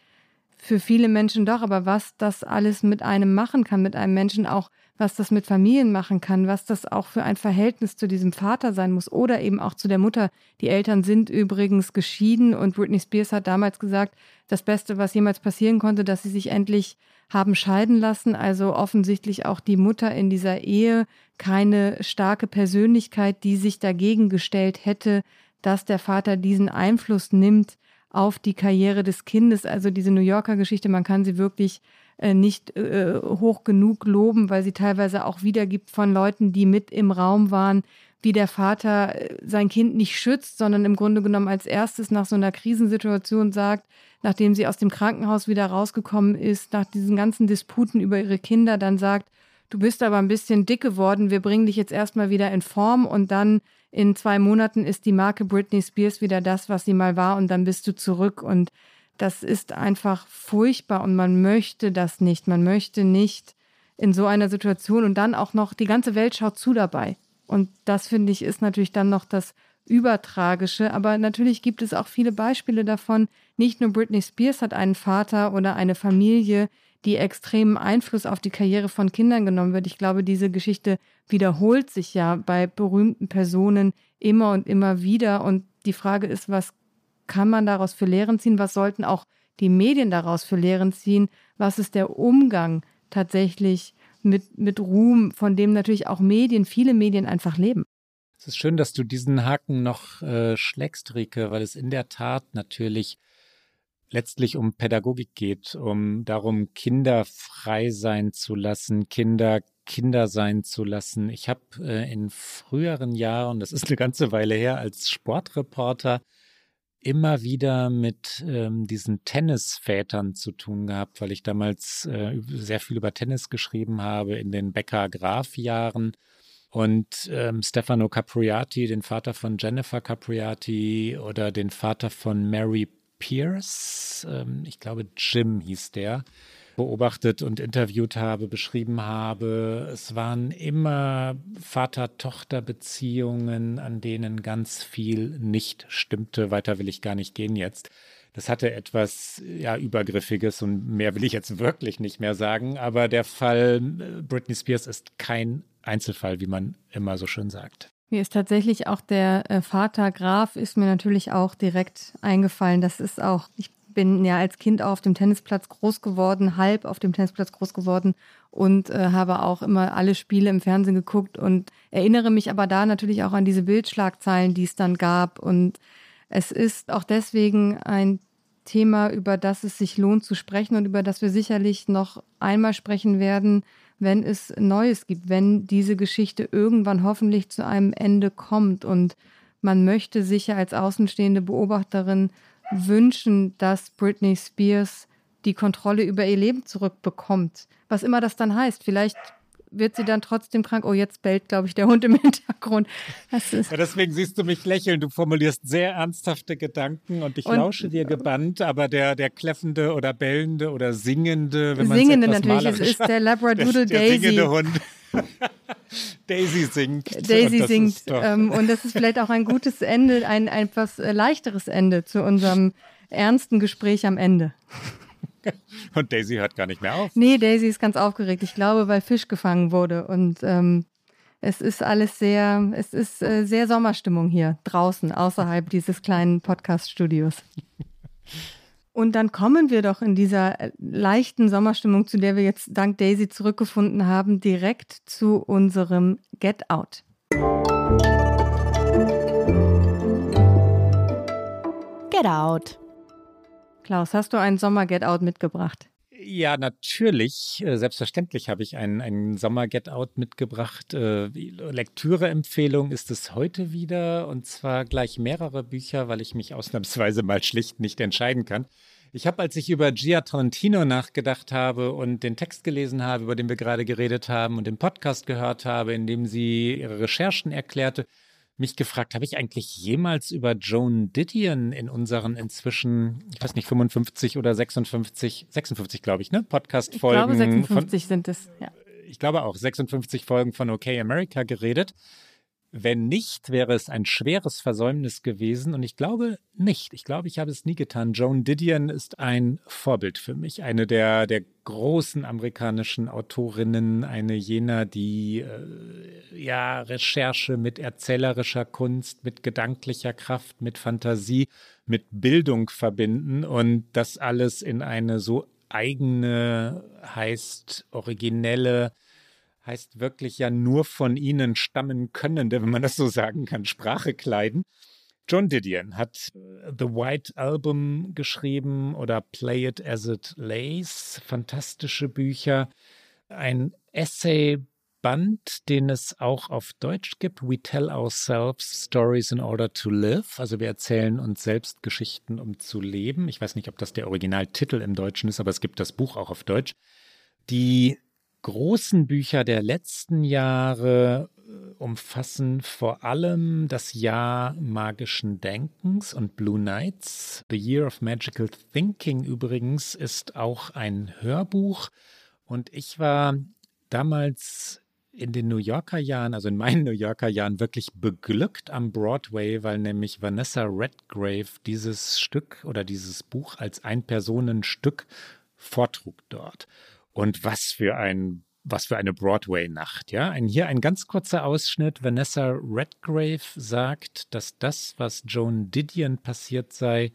für viele Menschen doch. Aber was das alles mit einem machen kann, mit einem Menschen auch, was das mit Familien machen kann, was das auch für ein Verhältnis zu diesem Vater sein muss oder eben auch zu der Mutter. Die Eltern sind übrigens geschieden und Britney Spears hat damals gesagt, das Beste, was jemals passieren konnte, dass sie sich endlich haben scheiden lassen. Also offensichtlich auch die Mutter in dieser Ehe keine starke Persönlichkeit, die sich dagegen gestellt hätte, dass der Vater diesen Einfluss nimmt auf die Karriere des Kindes. Also diese New Yorker Geschichte, man kann sie wirklich äh, nicht äh, hoch genug loben, weil sie teilweise auch wiedergibt von Leuten, die mit im Raum waren, wie der Vater äh, sein Kind nicht schützt, sondern im Grunde genommen als erstes nach so einer Krisensituation sagt, nachdem sie aus dem Krankenhaus wieder rausgekommen ist, nach diesen ganzen Disputen über ihre Kinder, dann sagt, du bist aber ein bisschen dick geworden, wir bringen dich jetzt erstmal wieder in Form und dann in zwei Monaten ist die Marke Britney Spears wieder das, was sie mal war und dann bist du zurück und das ist einfach furchtbar und man möchte das nicht. Man möchte nicht in so einer Situation und dann auch noch die ganze Welt schaut zu dabei. Und das finde ich ist natürlich dann noch das Übertragische. Aber natürlich gibt es auch viele Beispiele davon. Nicht nur Britney Spears hat einen Vater oder eine Familie, die extremen Einfluss auf die Karriere von Kindern genommen wird. Ich glaube, diese Geschichte wiederholt sich ja bei berühmten Personen immer und immer wieder. Und die Frage ist, was kann man daraus für Lehren ziehen? Was sollten auch die Medien daraus für Lehren ziehen? Was ist der Umgang tatsächlich mit, mit Ruhm, von dem natürlich auch Medien, viele Medien einfach leben. Es ist schön, dass du diesen Haken noch äh, schlägst, Rike, weil es in der Tat natürlich letztlich um Pädagogik geht, um darum, Kinder frei sein zu lassen, Kinder Kinder sein zu lassen. Ich habe äh, in früheren Jahren, das ist eine ganze Weile her, als Sportreporter immer wieder mit ähm, diesen Tennisvätern zu tun gehabt, weil ich damals äh, sehr viel über Tennis geschrieben habe in den Becker-Graf-Jahren. Und ähm, Stefano Capriati, den Vater von Jennifer Capriati oder den Vater von Mary Pierce, ähm, ich glaube Jim hieß der, beobachtet und interviewt habe, beschrieben habe. Es waren immer Vater-Tochter-Beziehungen, an denen ganz viel nicht stimmte. Weiter will ich gar nicht gehen jetzt. Das hatte etwas ja übergriffiges und mehr will ich jetzt wirklich nicht mehr sagen. Aber der Fall äh, Britney Spears ist kein Einzelfall, wie man immer so schön sagt. Mir ist tatsächlich auch der äh, Vater Graf ist mir natürlich auch direkt eingefallen. Das ist auch, ich bin ja als Kind auf dem Tennisplatz groß geworden, halb auf dem Tennisplatz groß geworden und äh, habe auch immer alle Spiele im Fernsehen geguckt und erinnere mich aber da natürlich auch an diese Bildschlagzeilen, die es dann gab. Und es ist auch deswegen ein Thema, über das es sich lohnt zu sprechen und über das wir sicherlich noch einmal sprechen werden, wenn es Neues gibt, wenn diese Geschichte irgendwann hoffentlich zu einem Ende kommt. Und man möchte sicher als außenstehende Beobachterin wünschen, dass Britney Spears die Kontrolle über ihr Leben zurückbekommt. Was immer das dann heißt. Vielleicht wird sie dann trotzdem krank. Oh, jetzt bellt, glaube ich, der Hund im [laughs] Hintergrund. Ja, deswegen siehst du mich lächeln. Du formulierst sehr ernsthafte Gedanken und ich und, lausche dir gebannt, aber der, der kläffende oder bellende oder singende, wenn man Singende natürlich, es ist der Labradoodle [laughs] der, der Daisy. Singende Hund. [laughs] Daisy singt. Daisy und singt. Ähm, und das ist vielleicht auch ein gutes Ende, ein, ein etwas äh, leichteres Ende zu unserem ernsten Gespräch am Ende. [laughs] Und Daisy hört gar nicht mehr auf. Nee, Daisy ist ganz aufgeregt. Ich glaube, weil Fisch gefangen wurde. Und ähm, es ist alles sehr, es ist äh, sehr Sommerstimmung hier draußen, außerhalb dieses kleinen Podcast-Studios. [laughs] Und dann kommen wir doch in dieser äh, leichten Sommerstimmung, zu der wir jetzt dank Daisy zurückgefunden haben, direkt zu unserem Get Out. Get Out. Klaus, hast du einen Sommer-Get Out mitgebracht? Ja, natürlich. Äh, selbstverständlich habe ich einen, einen Sommer-Get-Out mitgebracht. Äh, Lektüre-Empfehlung ist es heute wieder und zwar gleich mehrere Bücher, weil ich mich ausnahmsweise mal schlicht nicht entscheiden kann. Ich habe, als ich über Gia Trentino nachgedacht habe und den Text gelesen habe, über den wir gerade geredet haben und den Podcast gehört habe, in dem sie ihre Recherchen erklärte, mich gefragt, habe ich eigentlich jemals über Joan Didion in unseren inzwischen, ich weiß nicht, 55 oder 56, 56 glaube ich, ne? Podcast-Folgen. Ich glaube, 56 von, sind es, ja. Ich glaube auch, 56 Folgen von OK America geredet. Wenn nicht, wäre es ein schweres Versäumnis gewesen und ich glaube nicht. Ich glaube, ich habe es nie getan. Joan Didion ist ein Vorbild für mich, eine der, der großen amerikanischen Autorinnen, eine jener, die äh, ja Recherche mit erzählerischer Kunst, mit gedanklicher Kraft, mit Fantasie, mit Bildung verbinden und das alles in eine so eigene, heißt originelle, heißt wirklich ja nur von ihnen stammen könnende, wenn man das so sagen kann, Sprache kleiden. John Didion hat äh, The White Album geschrieben oder Play It As It Lays, fantastische Bücher. Ein Essay-Band, den es auch auf Deutsch gibt. We Tell Ourselves Stories in Order to Live. Also wir erzählen uns selbst Geschichten, um zu leben. Ich weiß nicht, ob das der Originaltitel im Deutschen ist, aber es gibt das Buch auch auf Deutsch. Die großen Bücher der letzten Jahre äh, umfassen vor allem das Jahr magischen Denkens und Blue Nights. The Year of Magical Thinking übrigens ist auch ein Hörbuch. Und ich war damals in den New Yorker Jahren, also in meinen [laughs] New Yorker Jahren, wirklich beglückt am Broadway, weil nämlich Vanessa Redgrave dieses Stück oder dieses Buch als Ein-Personen-Stück vortrug dort. Und was für ein was für eine Broadway-Nacht, ja? Ein, hier ein ganz kurzer Ausschnitt. Vanessa Redgrave sagt, dass das, was Joan Didion passiert sei,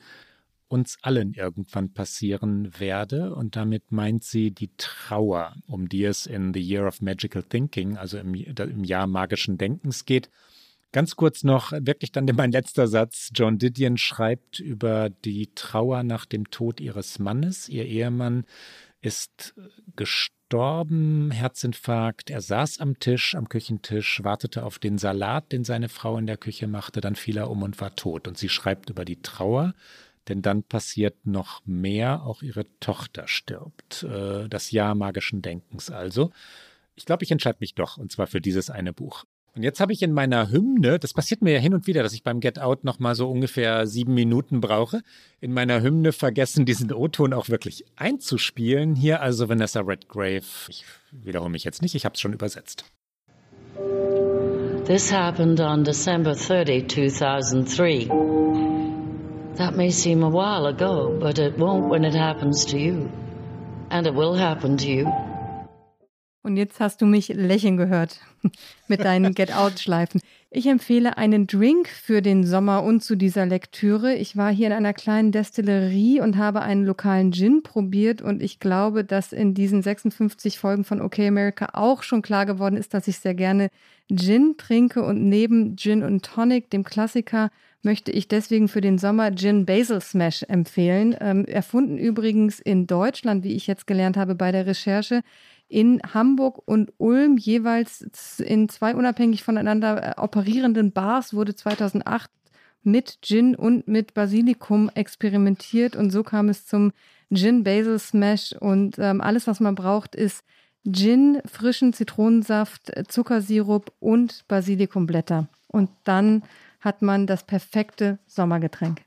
uns allen irgendwann passieren werde. Und damit meint sie die Trauer, um die es in The Year of Magical Thinking, also im, im Jahr magischen Denkens geht. Ganz kurz noch, wirklich dann mein letzter Satz. Joan Didion schreibt über die Trauer nach dem Tod ihres Mannes. Ihr Ehemann ist gestorben, Herzinfarkt. Er saß am Tisch, am Küchentisch, wartete auf den Salat, den seine Frau in der Küche machte, dann fiel er um und war tot. Und sie schreibt über die Trauer, denn dann passiert noch mehr, auch ihre Tochter stirbt. Äh, das Jahr magischen Denkens also. Ich glaube, ich entscheide mich doch, und zwar für dieses eine Buch. Und jetzt habe ich in meiner Hymne, das passiert mir ja hin und wieder, dass ich beim Get Out nochmal so ungefähr sieben Minuten brauche, in meiner Hymne vergessen, diesen O-Ton auch wirklich einzuspielen. Hier also Vanessa Redgrave. Ich wiederhole mich jetzt nicht, ich habe es schon übersetzt. This happened on December 30, 2003. That may seem a while ago, but it won't when it happens to you. And it will happen to you. Und jetzt hast du mich lächeln gehört [laughs] mit deinen [laughs] Get-Out-Schleifen. Ich empfehle einen Drink für den Sommer und zu dieser Lektüre. Ich war hier in einer kleinen Destillerie und habe einen lokalen Gin probiert und ich glaube, dass in diesen 56 Folgen von OK America auch schon klar geworden ist, dass ich sehr gerne Gin trinke und neben Gin und Tonic, dem Klassiker, möchte ich deswegen für den Sommer Gin Basil Smash empfehlen. Ähm, erfunden übrigens in Deutschland, wie ich jetzt gelernt habe bei der Recherche in Hamburg und Ulm jeweils in zwei unabhängig voneinander äh, operierenden Bars wurde 2008 mit Gin und mit Basilikum experimentiert und so kam es zum Gin Basil Smash und ähm, alles, was man braucht, ist Gin, frischen Zitronensaft, Zuckersirup und Basilikumblätter. Und dann hat man das perfekte Sommergetränk.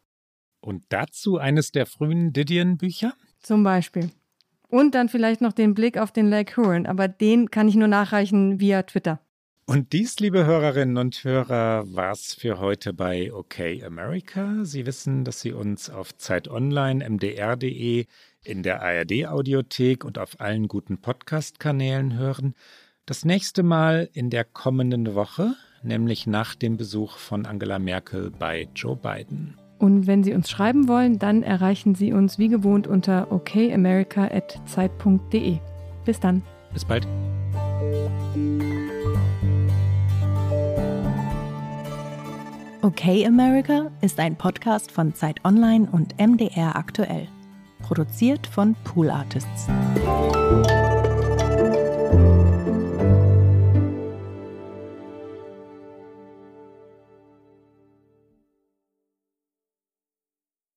Und dazu eines der frühen Didion-Bücher? Zum Beispiel. Und dann vielleicht noch den Blick auf den Lake Huron, aber den kann ich nur nachreichen via Twitter. Und dies, liebe Hörerinnen und Hörer, war's für heute bei OK America. Sie wissen, dass Sie uns auf Zeit Online, mdr.de, in der ARD-Audiothek und auf allen guten Podcast-Kanälen hören. Das nächste Mal in der kommenden Woche, nämlich nach dem Besuch von Angela Merkel bei Joe Biden. Und wenn Sie uns schreiben wollen, dann erreichen Sie uns wie gewohnt unter okamerica.zeit.de. Bis dann. Bis bald. Okay America ist ein Podcast von Zeit Online und MDR aktuell. Produziert von Pool Artists.